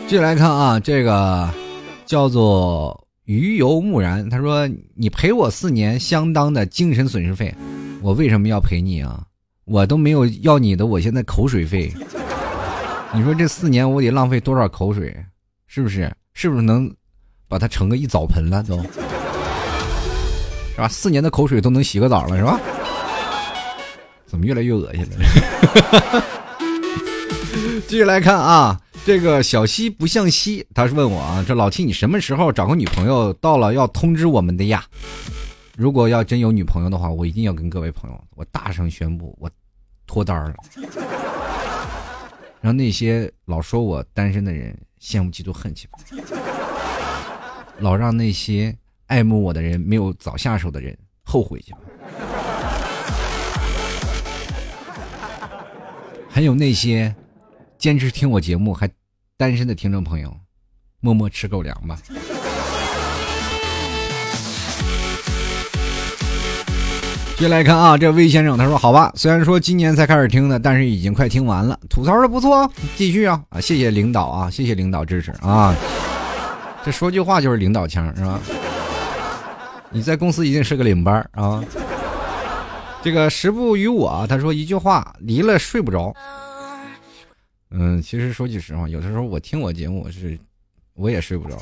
Speaker 2: 继续来看啊，这个叫做。鱼游木然，他说：“你赔我四年相当的精神损失费，我为什么要赔你啊？我都没有要你的，我现在口水费。你说这四年我得浪费多少口水？是不是？是不是能把它盛个一澡盆了？都是吧？四年的口水都能洗个澡了，是吧？怎么越来越恶心了？(laughs) 继续来看啊。”这个小西不向西，他是问我啊，这老七你什么时候找个女朋友？到了要通知我们的呀。如果要真有女朋友的话，我一定要跟各位朋友，我大声宣布，我脱单了，让那些老说我单身的人羡慕嫉妒恨去吧，老让那些爱慕我的人没有早下手的人后悔去吧，还有那些。坚持听我节目还单身的听众朋友，默默吃狗粮吧。接来看啊，这魏先生他说：“好吧，虽然说今年才开始听的，但是已经快听完了，吐槽的不错，继续啊啊！谢谢领导啊，谢谢领导支持啊！这说句话就是领导腔是吧？你在公司一定是个领班啊！这个时不与我，他说一句话，离了睡不着。”嗯，其实说句实话，有的时候我听我节目我是，我也睡不着。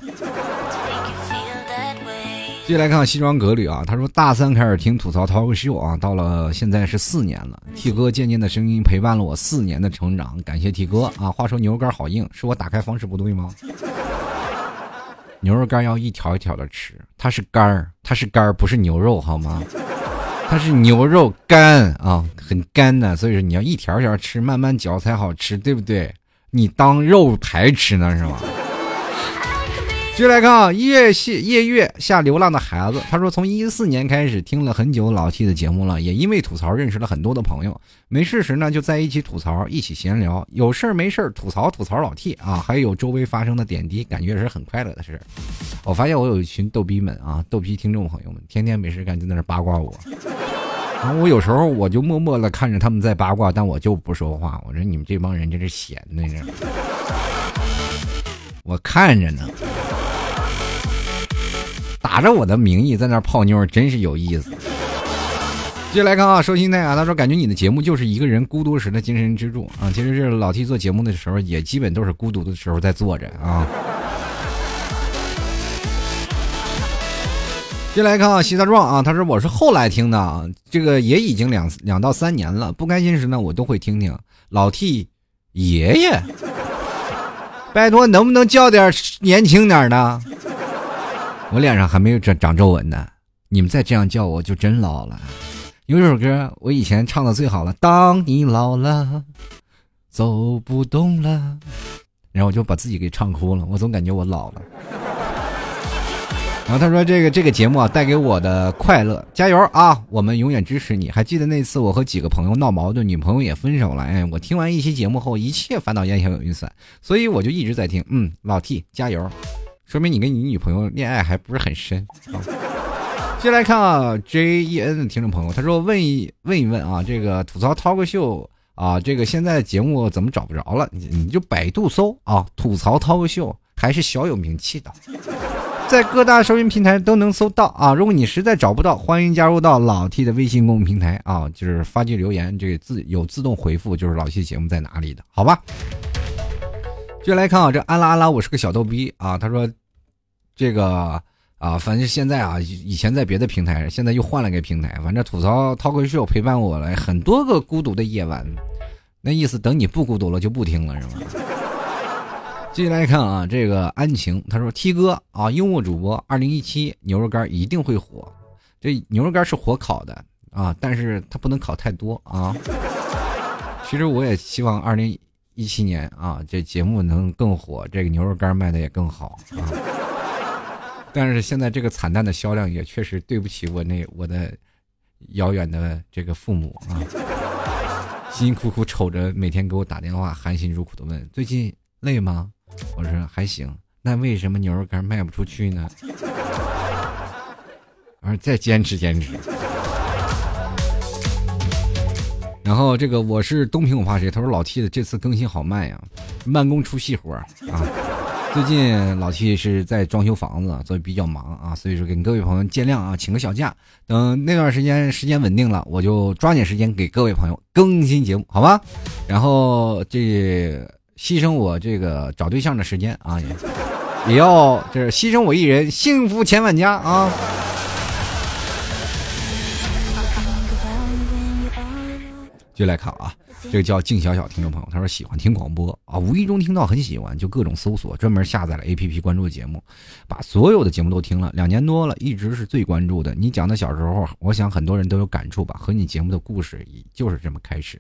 Speaker 2: 继续来看西装革履啊，他说大三开始听吐槽脱口秀啊，到了现在是四年了，T 哥渐渐的声音陪伴了我四年的成长，感谢 T 哥啊。话说牛肉干好硬，是我打开方式不对吗？(laughs) 牛肉干要一条一条的吃，它是干儿，它是干儿，不是牛肉好吗？它是牛肉干啊，很干的，所以说你要一条条吃，慢慢嚼才好吃，对不对？你当肉排吃呢是吗？继续来看啊，夜戏夜月下流浪的孩子，他说从一四年开始听了很久老 T 的节目了，也因为吐槽认识了很多的朋友。没事时呢就在一起吐槽，一起闲聊，有事没事吐槽吐槽老 T 啊，还有周围发生的点滴，感觉是很快乐的事。我发现我有一群逗逼们啊，逗逼听众朋友们，天天没事干就在那八卦我。然后我有时候我就默默的看着他们在八卦，但我就不说话。我说你们这帮人真是闲的呢，我看着呢。打着我的名义在那泡妞，真是有意思。接下来看啊，收心态啊，他说感觉你的节目就是一个人孤独时的精神支柱啊。其实这老 T 做节目的时候，也基本都是孤独的时候在坐着啊。接下来看啊，西大壮啊，他说我是后来听的啊，这个也已经两两到三年了。不开心时呢，我都会听听老 T 爷爷。拜托，能不能叫点年轻点的？我脸上还没有长长皱纹呢，你们再这样叫我就真老了。有首歌我以前唱的最好了，当你老了，走不动了，然后我就把自己给唱哭了，我总感觉我老了。然后他说这个这个节目啊带给我的快乐，加油啊！我们永远支持你。还记得那次我和几个朋友闹矛盾，女朋友也分手了。哎，我听完一期节目后，一切烦恼烟消云散，所以我就一直在听。嗯，老 T 加油。说明你跟你女朋友恋爱还不是很深。接下来看啊，J E N 的听众朋友，他说问一问一问啊，这个吐槽涛哥秀啊，这个现在节目怎么找不着了？你你就百度搜啊，吐槽涛哥秀还是小有名气的，在各大收音平台都能搜到啊。如果你实在找不到，欢迎加入到老 T 的微信公众平台啊，就是发句留言，这个自有自动回复，就是老 T 节目在哪里的，好吧？接下来看啊，这安拉安拉，我是个小逗逼啊。他说，这个啊，反正现在啊，以前在别的平台，现在又换了个平台。反正吐槽涛哥秀陪伴我了很多个孤独的夜晚，那意思等你不孤独了就不听了是吗？(laughs) 接下来看啊，这个安晴，他说 T 哥啊，幽默主播，二零一七牛肉干一定会火。这牛肉干是火烤的啊，但是它不能烤太多啊。其实我也希望二零。一七年啊，这节目能更火，这个牛肉干卖的也更好啊。但是现在这个惨淡的销量也确实对不起我那我的遥远的这个父母啊，辛辛苦苦瞅着每天给我打电话，含辛茹苦的问最近累吗？我说还行。那为什么牛肉干卖不出去呢？(laughs) 我说再坚持坚持。然后这个我是东平，我怕谁？他说老 T 的这次更新好慢呀，慢工出细活啊。(laughs) 最近老 T 是在装修房子，所以比较忙啊，所以说给各位朋友见谅啊，请个小假。等那段时间时间稳定了，我就抓紧时间给各位朋友更新节目，好吧？然后这牺牲我这个找对象的时间啊，也也要这牺牲我一人，幸福千万家啊。就来看啊，这个叫静小小听众朋友，他说喜欢听广播啊，无意中听到很喜欢，就各种搜索，专门下载了 A P P 关注节目，把所有的节目都听了两年多了，一直是最关注的。你讲的小时候，我想很多人都有感触吧，和你节目的故事就是这么开始。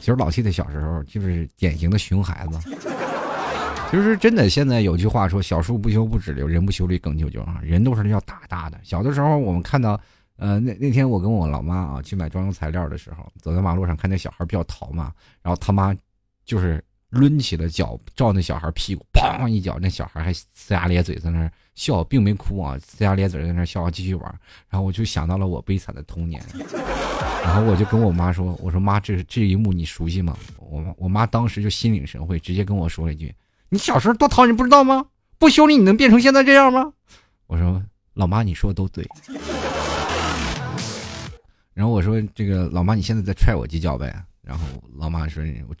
Speaker 2: 其实老七的小时候就是典型的熊孩子，其实真的，现在有句话说，小树不修不直溜，人不修理更啾啾啊，人都是要打大的。小的时候我们看到。呃，那那天我跟我老妈啊去买装修材料的时候，走在马路上看那小孩比较淘嘛，然后他妈就是抡起了脚照那小孩屁股，砰一脚，那小孩还呲牙咧嘴在那笑，并没哭啊，呲牙咧嘴在那笑，继续玩。然后我就想到了我悲惨的童年，然后我就跟我妈说：“我说妈，这这一幕你熟悉吗？”我我妈当时就心领神会，直接跟我说了一句：“你小时候多淘，你不知道吗？不修理你能变成现在这样吗？”我说：“老妈，你说的都对。”然后我说：“这个老妈，你现在在踹我几脚呗？”然后老妈说：“我，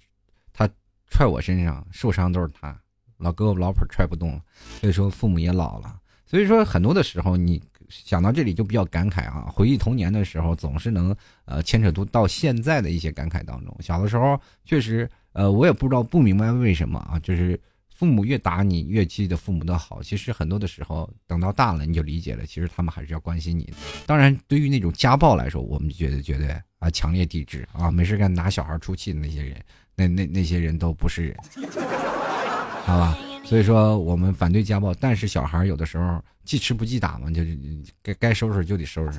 Speaker 2: 他踹我身上受伤都是他，老胳膊老腿踹不动。所以说父母也老了，所以说很多的时候你想到这里就比较感慨啊，回忆童年的时候，总是能呃牵扯到到现在的一些感慨当中。小的时候确实，呃，我也不知道不明白为什么啊，就是父母越打你越记得父母的好。其实很多的时候，等到大了你就理解了，其实他们还是要关心你。当然，对于那种家暴来说，我们觉得绝对啊强烈抵制啊，没事干拿小孩出气的那些人，那那那些人都不是人，好吧？所以说我们反对家暴，但是小孩有的时候记吃不记打嘛，就是该该收拾就得收拾。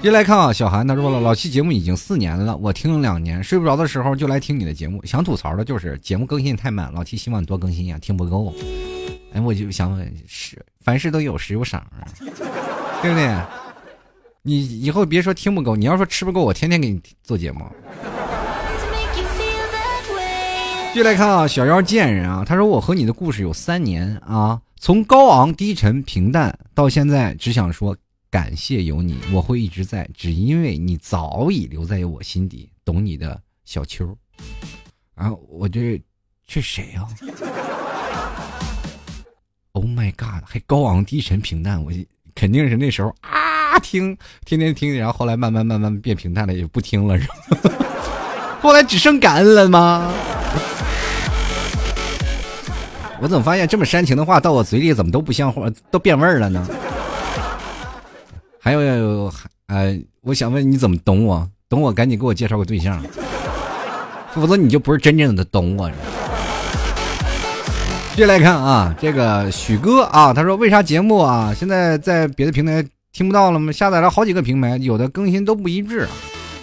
Speaker 2: 接来看啊，小韩他说了，老七节目已经四年了，我听了两年，睡不着的时候就来听你的节目。想吐槽的就是节目更新太慢，老七希望你多更新呀，听不够。哎，我就想问，是凡事都有时有赏啊，对不对？你以后别说听不够，你要说吃不够，我天天给你做节目。继续来看啊，小妖贱人啊，他说我和你的故事有三年啊，从高昂低沉平淡到现在，只想说感谢有你，我会一直在，只因为你早已留在我心底，懂你的小秋。啊，我这这谁呀？(laughs) Oh my god，还高昂低沉平淡，我肯定是那时候啊听，天天听，然后后来慢慢慢慢变平淡了，也不听了，是吧？(laughs) 后来只剩感恩了吗？我怎么发现这么煽情的话到我嘴里怎么都不像话，都变味儿了呢？还有还，呃，我想问你怎么懂我？懂我赶紧给我介绍个对象，(laughs) 否则你就不是真正的懂我。接来看啊，这个许哥啊，他说为啥节目啊现在在别的平台听不到了吗？下载了好几个平台，有的更新都不一致，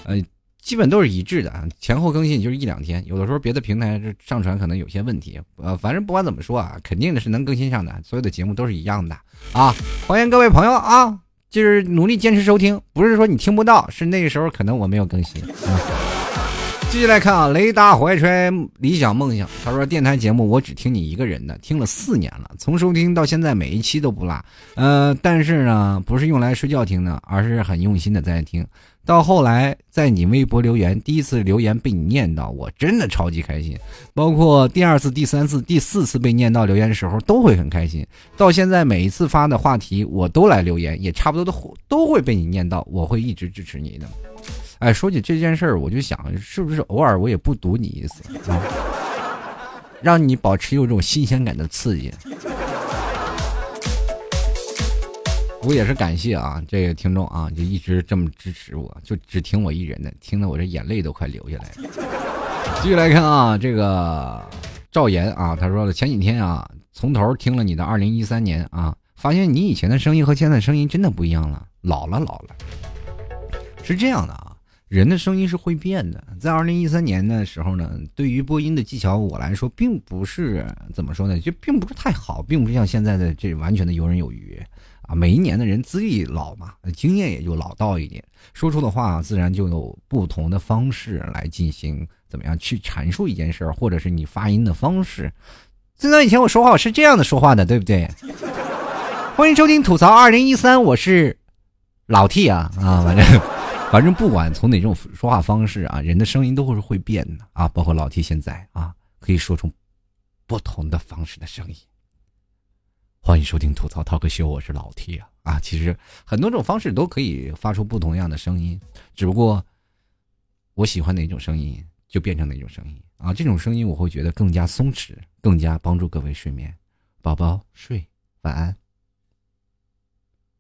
Speaker 2: 呃。基本都是一致的，前后更新就是一两天。有的时候别的平台上传可能有些问题，呃，反正不管怎么说啊，肯定的是能更新上的。所有的节目都是一样的啊！欢迎各位朋友啊，就是努力坚持收听，不是说你听不到，是那个时候可能我没有更新。(laughs) 继续来看啊，雷达怀揣理想梦想，他说电台节目我只听你一个人的，听了四年了，从收听到现在每一期都不落。呃，但是呢，不是用来睡觉听的，而是很用心的在听。到后来，在你微博留言，第一次留言被你念到，我真的超级开心。包括第二次、第三次、第四次被念到留言的时候，都会很开心。到现在每一次发的话题，我都来留言，也差不多都都会被你念到。我会一直支持你的。哎，说起这件事儿，我就想，是不是偶尔我也不赌你一次啊，让你保持有种新鲜感的刺激。我也是感谢啊，这个听众啊，就一直这么支持我，就只听我一人的，听得我这眼泪都快流下来了。继续来看啊，这个赵岩啊，他说了前几天啊，从头听了你的二零一三年啊，发现你以前的声音和现在声音真的不一样了，老了老了。是这样的啊，人的声音是会变的。在二零一三年的时候呢，对于播音的技巧我来说，并不是怎么说呢，就并不是太好，并不是像现在的这完全的游刃有余。啊，每一年的人资历老嘛，经验也就老道一点，说出的话自然就有不同的方式来进行怎么样去阐述一件事儿，或者是你发音的方式。最早以前我说话我是这样的说话的，对不对？欢迎收听吐槽二零一三，我是老 T 啊啊，反正反正不管从哪种说话方式啊，人的声音都会是会变的啊，包括老 T 现在啊，可以说出不同的方式的声音。欢迎收听吐槽 talk 秀，我是老 T 啊啊！其实很多种方式都可以发出不同样的声音，只不过我喜欢哪种声音就变成哪种声音啊！这种声音我会觉得更加松弛，更加帮助各位睡眠。宝宝睡，晚安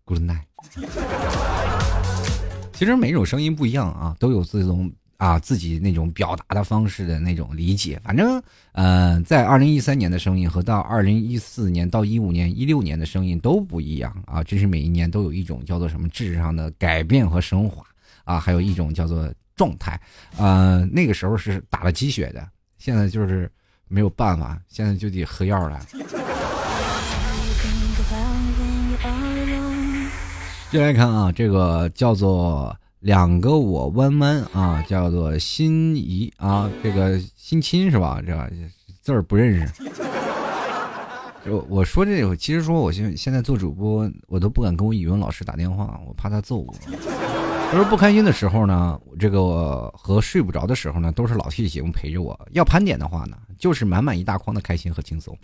Speaker 2: ，Good night。(laughs) 其实每种声音不一样啊，都有这种。啊，自己那种表达的方式的那种理解，反正，呃，在二零一三年的声音和到二零一四年到一五年、一六年的声音都不一样啊。这是每一年都有一种叫做什么质上的改变和升华啊，还有一种叫做状态。呃，那个时候是打了鸡血的，现在就是没有办法，现在就得喝药了。(laughs) 接来看啊，这个叫做。两个我弯弯啊，叫做心仪啊，这个心亲是吧？这字儿不认识。我我说这个，其实说我现现在做主播，我都不敢跟我语文老师打电话，我怕他揍我。有时候不开心的时候呢，这个和睡不着的时候呢，都是老 T 的节目陪着我。要盘点的话呢，就是满满一大筐的开心和轻松。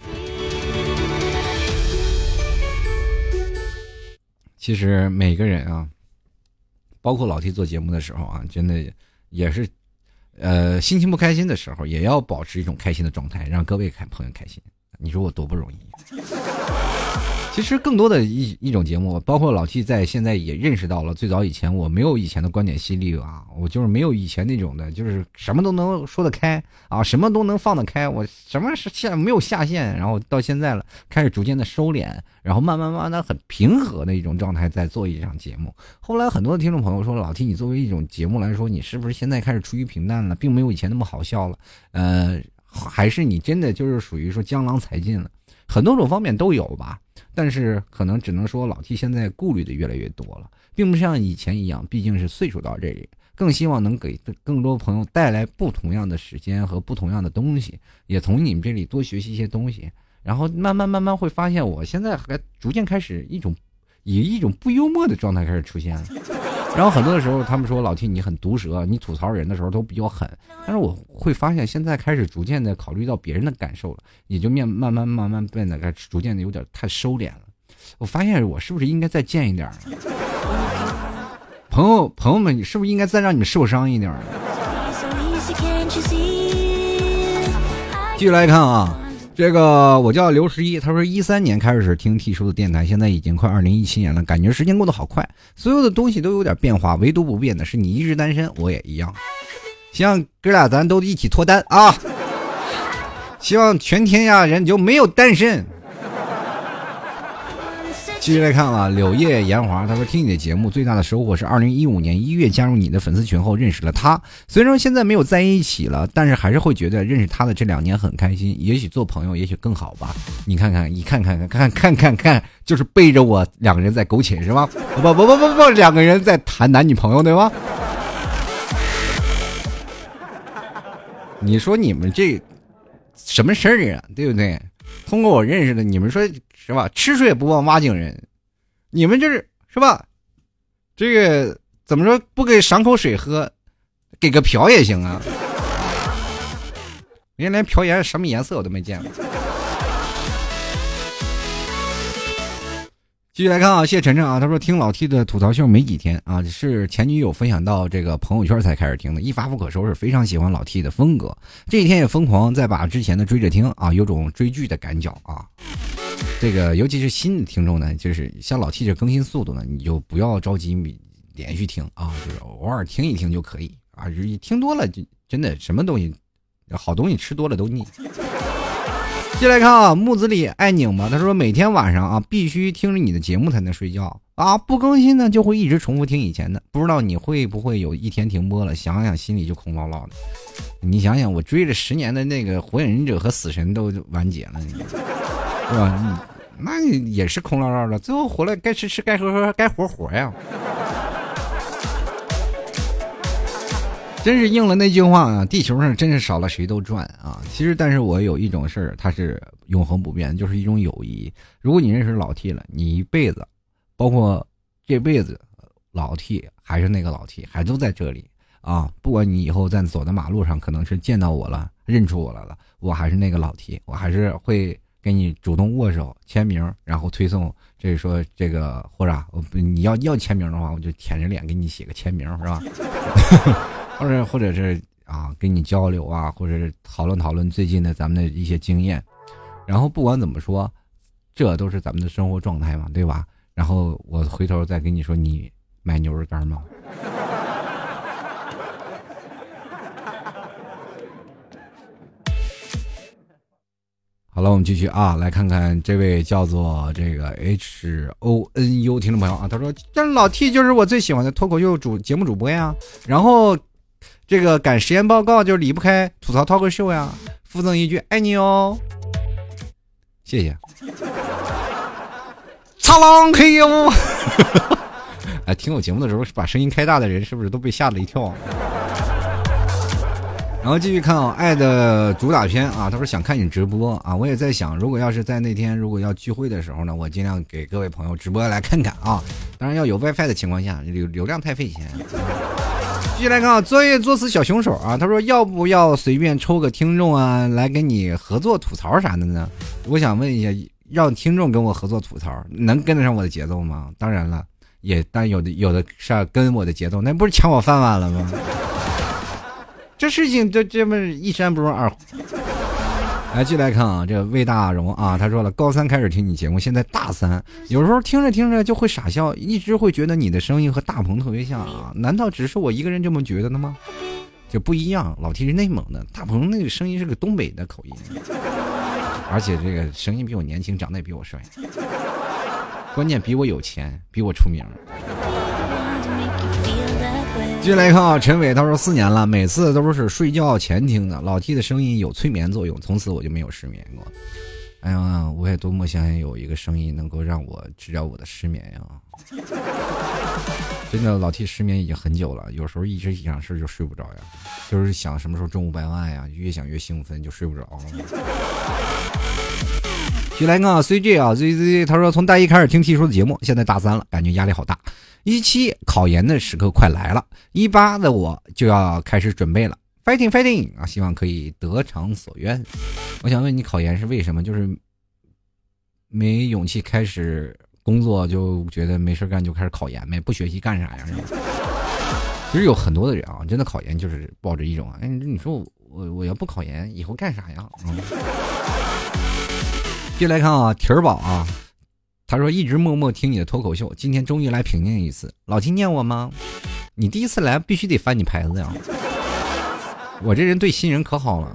Speaker 2: 其实每个人啊，包括老 T 做节目的时候啊，真的也是，呃，心情不开心的时候，也要保持一种开心的状态，让各位看朋友开心。你说我多不容易？其实更多的一一种节目，包括老 T 在现在也认识到了，最早以前我没有以前的观点犀利啊，我就是没有以前那种的，就是什么都能说得开啊，什么都能放得开，我什么是下没有下限，然后到现在了，开始逐渐的收敛，然后慢慢慢慢的很平和的一种状态在做一场节目。后来很多的听众朋友说，老 T 你作为一种节目来说，你是不是现在开始趋于平淡了，并没有以前那么好笑了？呃，还是你真的就是属于说江郎才尽了？很多种方面都有吧。但是可能只能说老 T 现在顾虑的越来越多了，并不像以前一样，毕竟是岁数到这里，更希望能给更多朋友带来不同样的时间和不同样的东西，也从你们这里多学习一些东西，然后慢慢慢慢会发现，我现在还逐渐开始一种以一种不幽默的状态开始出现了。然后很多的时候，他们说老 T 你很毒舌，你吐槽人的时候都比较狠。但是我会发现，现在开始逐渐的考虑到别人的感受了，也就面慢慢慢慢变得开始逐渐的有点太收敛了。我发现我是不是应该再贱一点？朋友朋友们，你是不是应该再让你们受伤一点？继续来看啊。这个我叫刘十一，他说一三年开始听 T 叔的电台，现在已经快二零一七年了，感觉时间过得好快，所有的东西都有点变化，唯独不变的是你一直单身，我也一样。希望哥俩咱都一起脱单啊！希望全天下人就没有单身。继续来看啊，柳叶炎华，他说听你的节目最大的收获是二零一五年一月加入你的粉丝群后认识了他，虽然说现在没有在一起了，但是还是会觉得认识他的这两年很开心。也许做朋友也许更好吧。你看看，你看看看看看看，就是背着我两个人在苟且是吧？不不不不不，两个人在谈男女朋友对吧？你说你们这什么事儿啊？对不对？通过我认识的，你们说。是吧？吃水不忘挖井人，你们这是是吧？这个怎么说？不给赏口水喝，给个瓢也行啊。人家连瓢颜什么颜色我都没见过。继续来看啊，谢晨晨啊，他说听老 T 的吐槽秀没几天啊，是前女友分享到这个朋友圈才开始听的，一发不可收拾，非常喜欢老 T 的风格。这几天也疯狂在把之前的追着听啊，有种追剧的感觉啊。这个尤其是新的听众呢，就是像老 T 这更新速度呢，你就不要着急连续听啊，就是偶尔听一听就可以啊。一听多了就真的什么东西，好东西吃多了都腻。接来看啊，木子李爱拧吧，他说每天晚上啊必须听着你的节目才能睡觉啊，不更新呢就会一直重复听以前的，不知道你会不会有一天停播了，想想心里就空落落的。你想想，我追了十年的那个火影忍者和死神都完结了，是吧？那也是空落落的，最后回来该吃吃，该喝喝，该活活呀。真是应了那句话啊，地球上真是少了谁都赚啊。其实，但是我有一种事儿，它是永恒不变，就是一种友谊。如果你认识老 T 了，你一辈子，包括这辈子，老 T 还是那个老 T，还都在这里啊。不管你以后在走在马路上，可能是见到我了，认出我来了，我还是那个老 T，我还是会。给你主动握手签名，然后推送，这说这个或者你要要签名的话，我就舔着脸给你写个签名，是吧？或者或者是啊，跟你交流啊，或者是讨论讨论最近的咱们的一些经验。然后不管怎么说，这都是咱们的生活状态嘛，对吧？然后我回头再跟你说，你买牛肉干吗？(laughs) 好了，我们继续啊，来看看这位叫做这个 H O N U 听众朋友啊，他说：“这老 T 就是我最喜欢的脱口秀主节目主播呀。”然后这个赶实验报告就离不开吐槽脱口秀呀。附赠一句：“爱你哦。”谢谢。擦浪嘿哟！(laughs) 哎，听我节目的时候把声音开大的人是不是都被吓了一跳？(laughs) 然后继续看啊，爱的主打片啊，他说想看你直播啊，我也在想，如果要是在那天如果要聚会的时候呢，我尽量给各位朋友直播来看看啊，当然要有 WiFi 的情况下，流流量太费钱。继续来看啊，作业作死小凶手啊，他说要不要随便抽个听众啊，来跟你合作吐槽啥的呢？我想问一下，让听众跟我合作吐槽，能跟得上我的节奏吗？(laughs) 当然了，也但有的有的是跟我的节奏，那不是抢我饭碗了吗？(laughs) 这事情这这么一山不容二虎。来，继续来看啊，这魏大荣啊，他说了，高三开始听你节目，现在大三，有时候听着听着就会傻笑，一直会觉得你的声音和大鹏特别像啊，难道只是我一个人这么觉得的吗？就不一样，老听是内蒙的，大鹏那个声音是个东北的口音，而且这个声音比我年轻，长得也比我帅，关键比我有钱，比我出名。继续来看啊，陈伟他说四年了，每次都是睡觉前听的。老 T 的声音有催眠作用，从此我就没有失眠过。哎呀，我也多么想有一个声音能够让我治疗我的失眠呀！(laughs) 真的，老 T 失眠已经很久了，有时候一直想事就睡不着呀，就是想什么时候中五百万呀，越想越兴奋就睡不着。继续来看啊，CJ 啊，ZZ，他说从大一开始听 T 叔的节目，现在大三了，感觉压力好大。一七考研的时刻快来了，一八的我就要开始准备了，fighting fighting 啊！希望可以得偿所愿。我想问你，考研是为什么？就是没勇气开始工作，就觉得没事干就开始考研呗？不学习干啥呀？是吧？其实有很多的人啊，真的考研就是抱着一种，哎，你说我我要不考研，以后干啥呀？嗯。接来看啊，蹄儿宝啊。他说：“一直默默听你的脱口秀，今天终于来评定一次。老听念我吗？你第一次来必须得翻你牌子呀！我这人对新人可好了，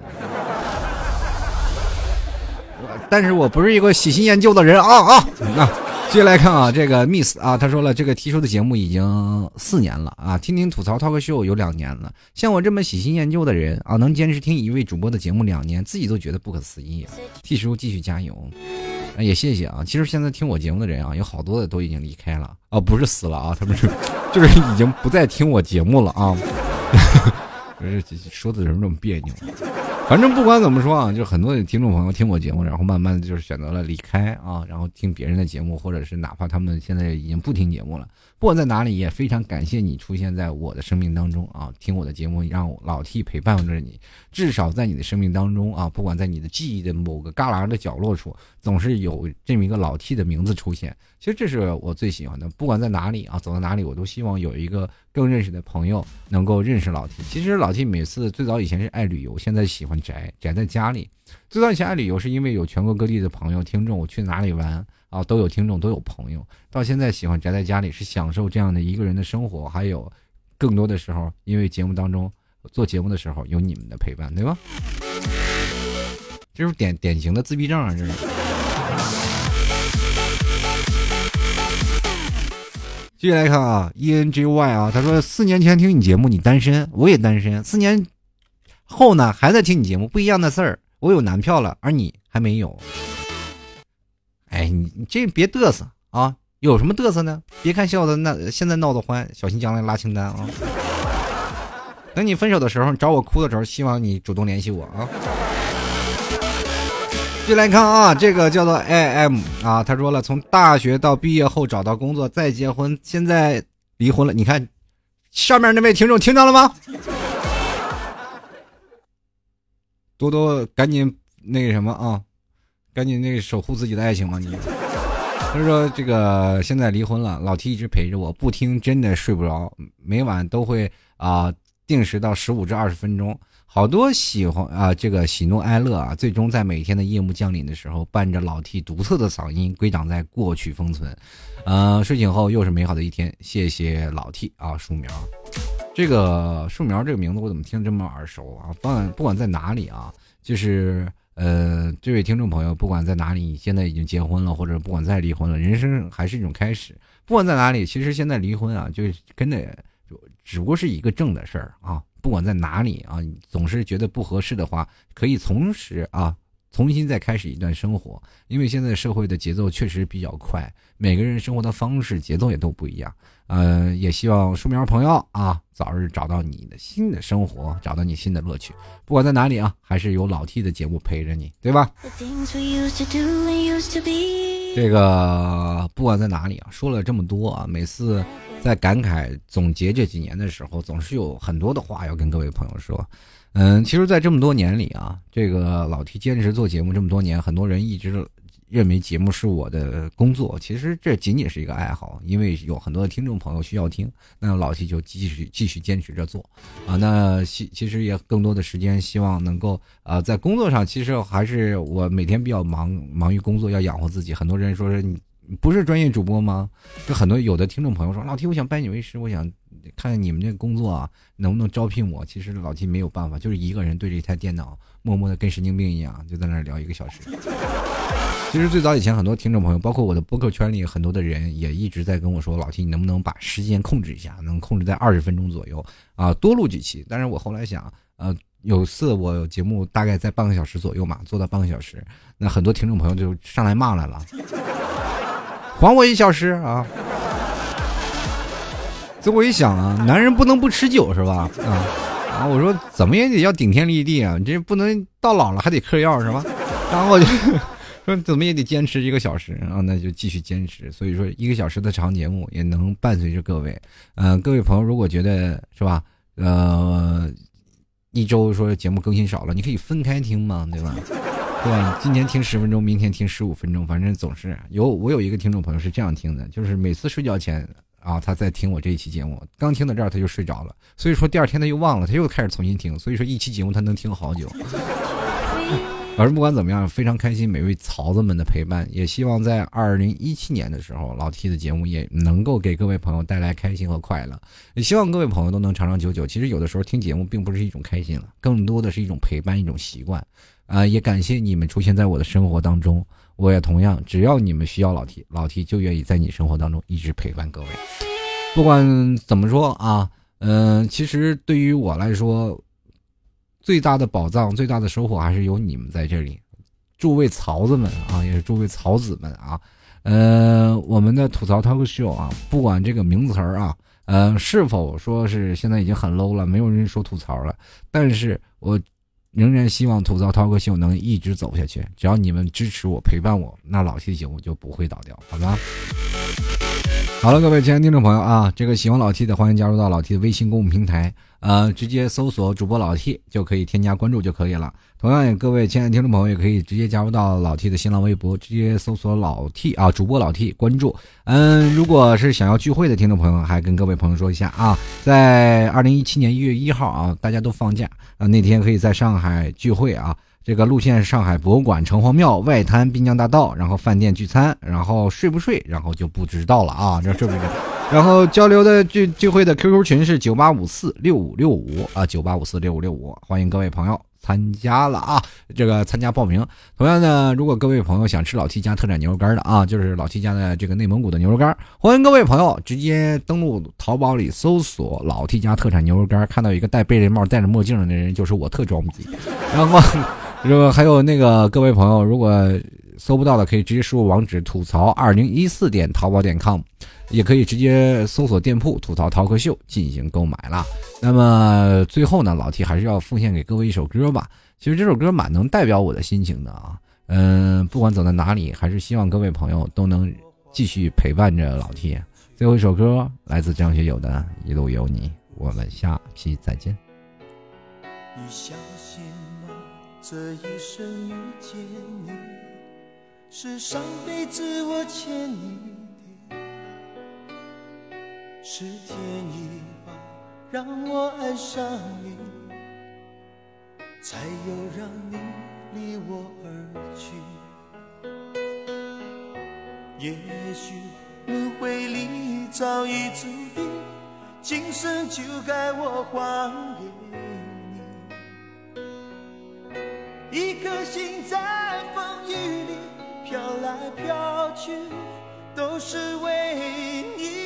Speaker 2: 但是我不是一个喜新厌旧的人啊啊！那接下来看啊，这个 Miss 啊，他说了，这个提出的节目已经四年了啊，听听吐槽 talk show 有两年了。像我这么喜新厌旧的人啊，能坚持听一位主播的节目两年，自己都觉得不可思议啊！替叔继续加油。”也谢谢啊！其实现在听我节目的人啊，有好多的都已经离开了啊，不是死了啊，他们是就是已经不再听我节目了啊。(laughs) 不是说的人这么别扭。反正不管怎么说啊，就很多的听众朋友听我节目，然后慢慢的就是选择了离开啊，然后听别人的节目，或者是哪怕他们现在已经不听节目了，不管在哪里，也非常感谢你出现在我的生命当中啊，听我的节目，让老 T 陪伴着你，至少在你的生命当中啊，不管在你的记忆的某个旮旯的角落处，总是有这么一个老 T 的名字出现。其实这是我最喜欢的，不管在哪里啊，走到哪里，我都希望有一个更认识的朋友能够认识老 T。其实老 T 每次最早以前是爱旅游，现在喜欢宅宅在家里。最早以前爱旅游是因为有全国各地的朋友听众，我去哪里玩啊都有听众都有朋友。到现在喜欢宅在家里，是享受这样的一个人的生活，还有更多的时候，因为节目当中做节目的时候有你们的陪伴，对吧？这是典典型的自闭症啊，这是。继续来看啊，E N G Y 啊，他说四年前听你节目，你单身，我也单身。四年后呢，还在听你节目，不一样的事儿，我有男票了，而你还没有。哎，你你这别嘚瑟啊！有什么嘚瑟呢？别看笑的那现在闹得欢，小心将来拉清单啊！等你分手的时候，找我哭的时候，希望你主动联系我啊！继续来看啊，这个叫做 I M 啊，他说了，从大学到毕业后找到工作再结婚，现在离婚了。你看，上面那位听众听到了吗？多多赶紧那个什么啊，赶紧那个守护自己的爱情嘛！你他说这个现在离婚了，老 T 一直陪着我，不听真的睡不着，每晚都会啊定时到十五至二十分钟。好多喜欢啊，这个喜怒哀乐啊，最终在每天的夜幕降临的时候，伴着老 T 独特的嗓音归档在过去封存。呃，睡醒后又是美好的一天，谢谢老 T 啊，树苗。这个树苗这个名字我怎么听这么耳熟啊？不管不管在哪里啊，就是呃，这位听众朋友，不管在哪里，你现在已经结婚了，或者不管再离婚了，人生还是一种开始。不管在哪里，其实现在离婚啊，就跟的只不过是一个正的事儿啊。不管在哪里啊，你总是觉得不合适的话，可以同时啊，重新再开始一段生活。因为现在社会的节奏确实比较快，每个人生活的方式节奏也都不一样。呃，也希望树苗朋友啊，早日找到你的新的生活，找到你新的乐趣。不管在哪里啊，还是有老 T 的节目陪着你，对吧？这个不管在哪里啊，说了这么多啊，每次。在感慨总结这几年的时候，总是有很多的话要跟各位朋友说。嗯，其实，在这么多年里啊，这个老 T 坚持做节目这么多年，很多人一直认为节目是我的工作，其实这仅仅是一个爱好，因为有很多的听众朋友需要听，那老七就继续继续坚持着做啊。那其其实也更多的时间希望能够啊，在工作上，其实还是我每天比较忙，忙于工作要养活自己。很多人说是你不是专业主播吗？就很多有的听众朋友说，老 T 我想拜你为师，我想看你们这工作啊能不能招聘我。其实老 T 没有办法，就是一个人对着一台电脑，默默的跟神经病一样，就在那聊一个小时。其实最早以前，很多听众朋友，包括我的博客圈里很多的人，也一直在跟我说：“老 T，你能不能把时间控制一下，能控制在二十分钟左右啊，多录几期。”但是我后来想，呃，有次我节目大概在半个小时左右嘛，做到半个小时，那很多听众朋友就上来骂来了，还我一小时啊！最后一想啊，男人不能不吃酒是吧？啊啊，我说怎么也得要顶天立地啊，这不能到老了还得嗑药是吧？然后就。说怎么也得坚持一个小时啊，那就继续坚持。所以说，一个小时的长节目也能伴随着各位。嗯，各位朋友，如果觉得是吧，呃，一周说节目更新少了，你可以分开听嘛，对吧？(laughs) 对吧？今天听十分钟，明天听十五分钟，反正总是有。我有一个听众朋友是这样听的，就是每次睡觉前啊，他在听我这一期节目，刚听到这儿他就睡着了。所以说第二天他又忘了，他又开始重新听。所以说一期节目他能听好久。(laughs) 反正不管怎么样，非常开心每位曹子们的陪伴，也希望在二零一七年的时候，老 T 的节目也能够给各位朋友带来开心和快乐。也希望各位朋友都能长长久久。其实有的时候听节目并不是一种开心了，更多的是一种陪伴，一种习惯。啊，也感谢你们出现在我的生活当中。我也同样，只要你们需要老 T，老 T 就愿意在你生活当中一直陪伴各位。不管怎么说啊，嗯，其实对于我来说。最大的宝藏，最大的收获还是有你们在这里，诸位曹子们啊，也是诸位曹子们啊，呃，我们的吐槽 talk show 啊，不管这个名词儿啊，呃，是否说是现在已经很 low 了，没有人说吐槽了，但是我仍然希望吐槽 talk show 能一直走下去，只要你们支持我，陪伴我，那老 T 的节目就不会倒掉，好吗？好了，各位亲爱的听众朋友啊，这个喜欢老 T 的，欢迎加入到老 T 的微信公众平台。呃，直接搜索主播老 T 就可以添加关注就可以了。同样，各位亲爱的听众朋友也可以直接加入到老 T 的新浪微博，直接搜索老 T 啊，主播老 T 关注。嗯，如果是想要聚会的听众朋友，还跟各位朋友说一下啊，在二零一七年一月一号啊，大家都放假啊，那天可以在上海聚会啊。这个路线：上海博物馆、城隍庙、外滩、滨江大道，然后饭店聚餐，然后睡不睡，然后就不知道了啊，这睡不睡？然后交流的聚聚会的 QQ 群是九八五四六五六五啊，九八五四六五六五，欢迎各位朋友参加了啊，这个参加报名。同样呢，如果各位朋友想吃老 T 家特产牛肉干的啊，就是老 T 家的这个内蒙古的牛肉干，欢迎各位朋友直接登录淘宝里搜索老 T 家特产牛肉干，看到一个戴贝雷帽、戴着墨镜的那人，就是我特装逼。(laughs) 然后，如果还有那个各位朋友，如果搜不到的，可以直接输入网址吐槽二零一四点淘宝点 com。也可以直接搜索店铺“吐槽淘客秀”进行购买了。那么最后呢，老 T 还是要奉献给各位一首歌吧。其实这首歌蛮能代表我的心情的啊。嗯，不管走到哪里，还是希望各位朋友都能继续陪伴着老 T。最后一首歌来自张学友的《一路有你》，我们下期再见。
Speaker 3: 你相信吗？这一生遇见你，是上辈子我欠你。是天意吧，让我爱上你，才又让你离我而去。也许轮回里早已注定，今生就该我还给你。一颗心在风雨里飘来飘去，都是为你。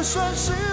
Speaker 3: 就算是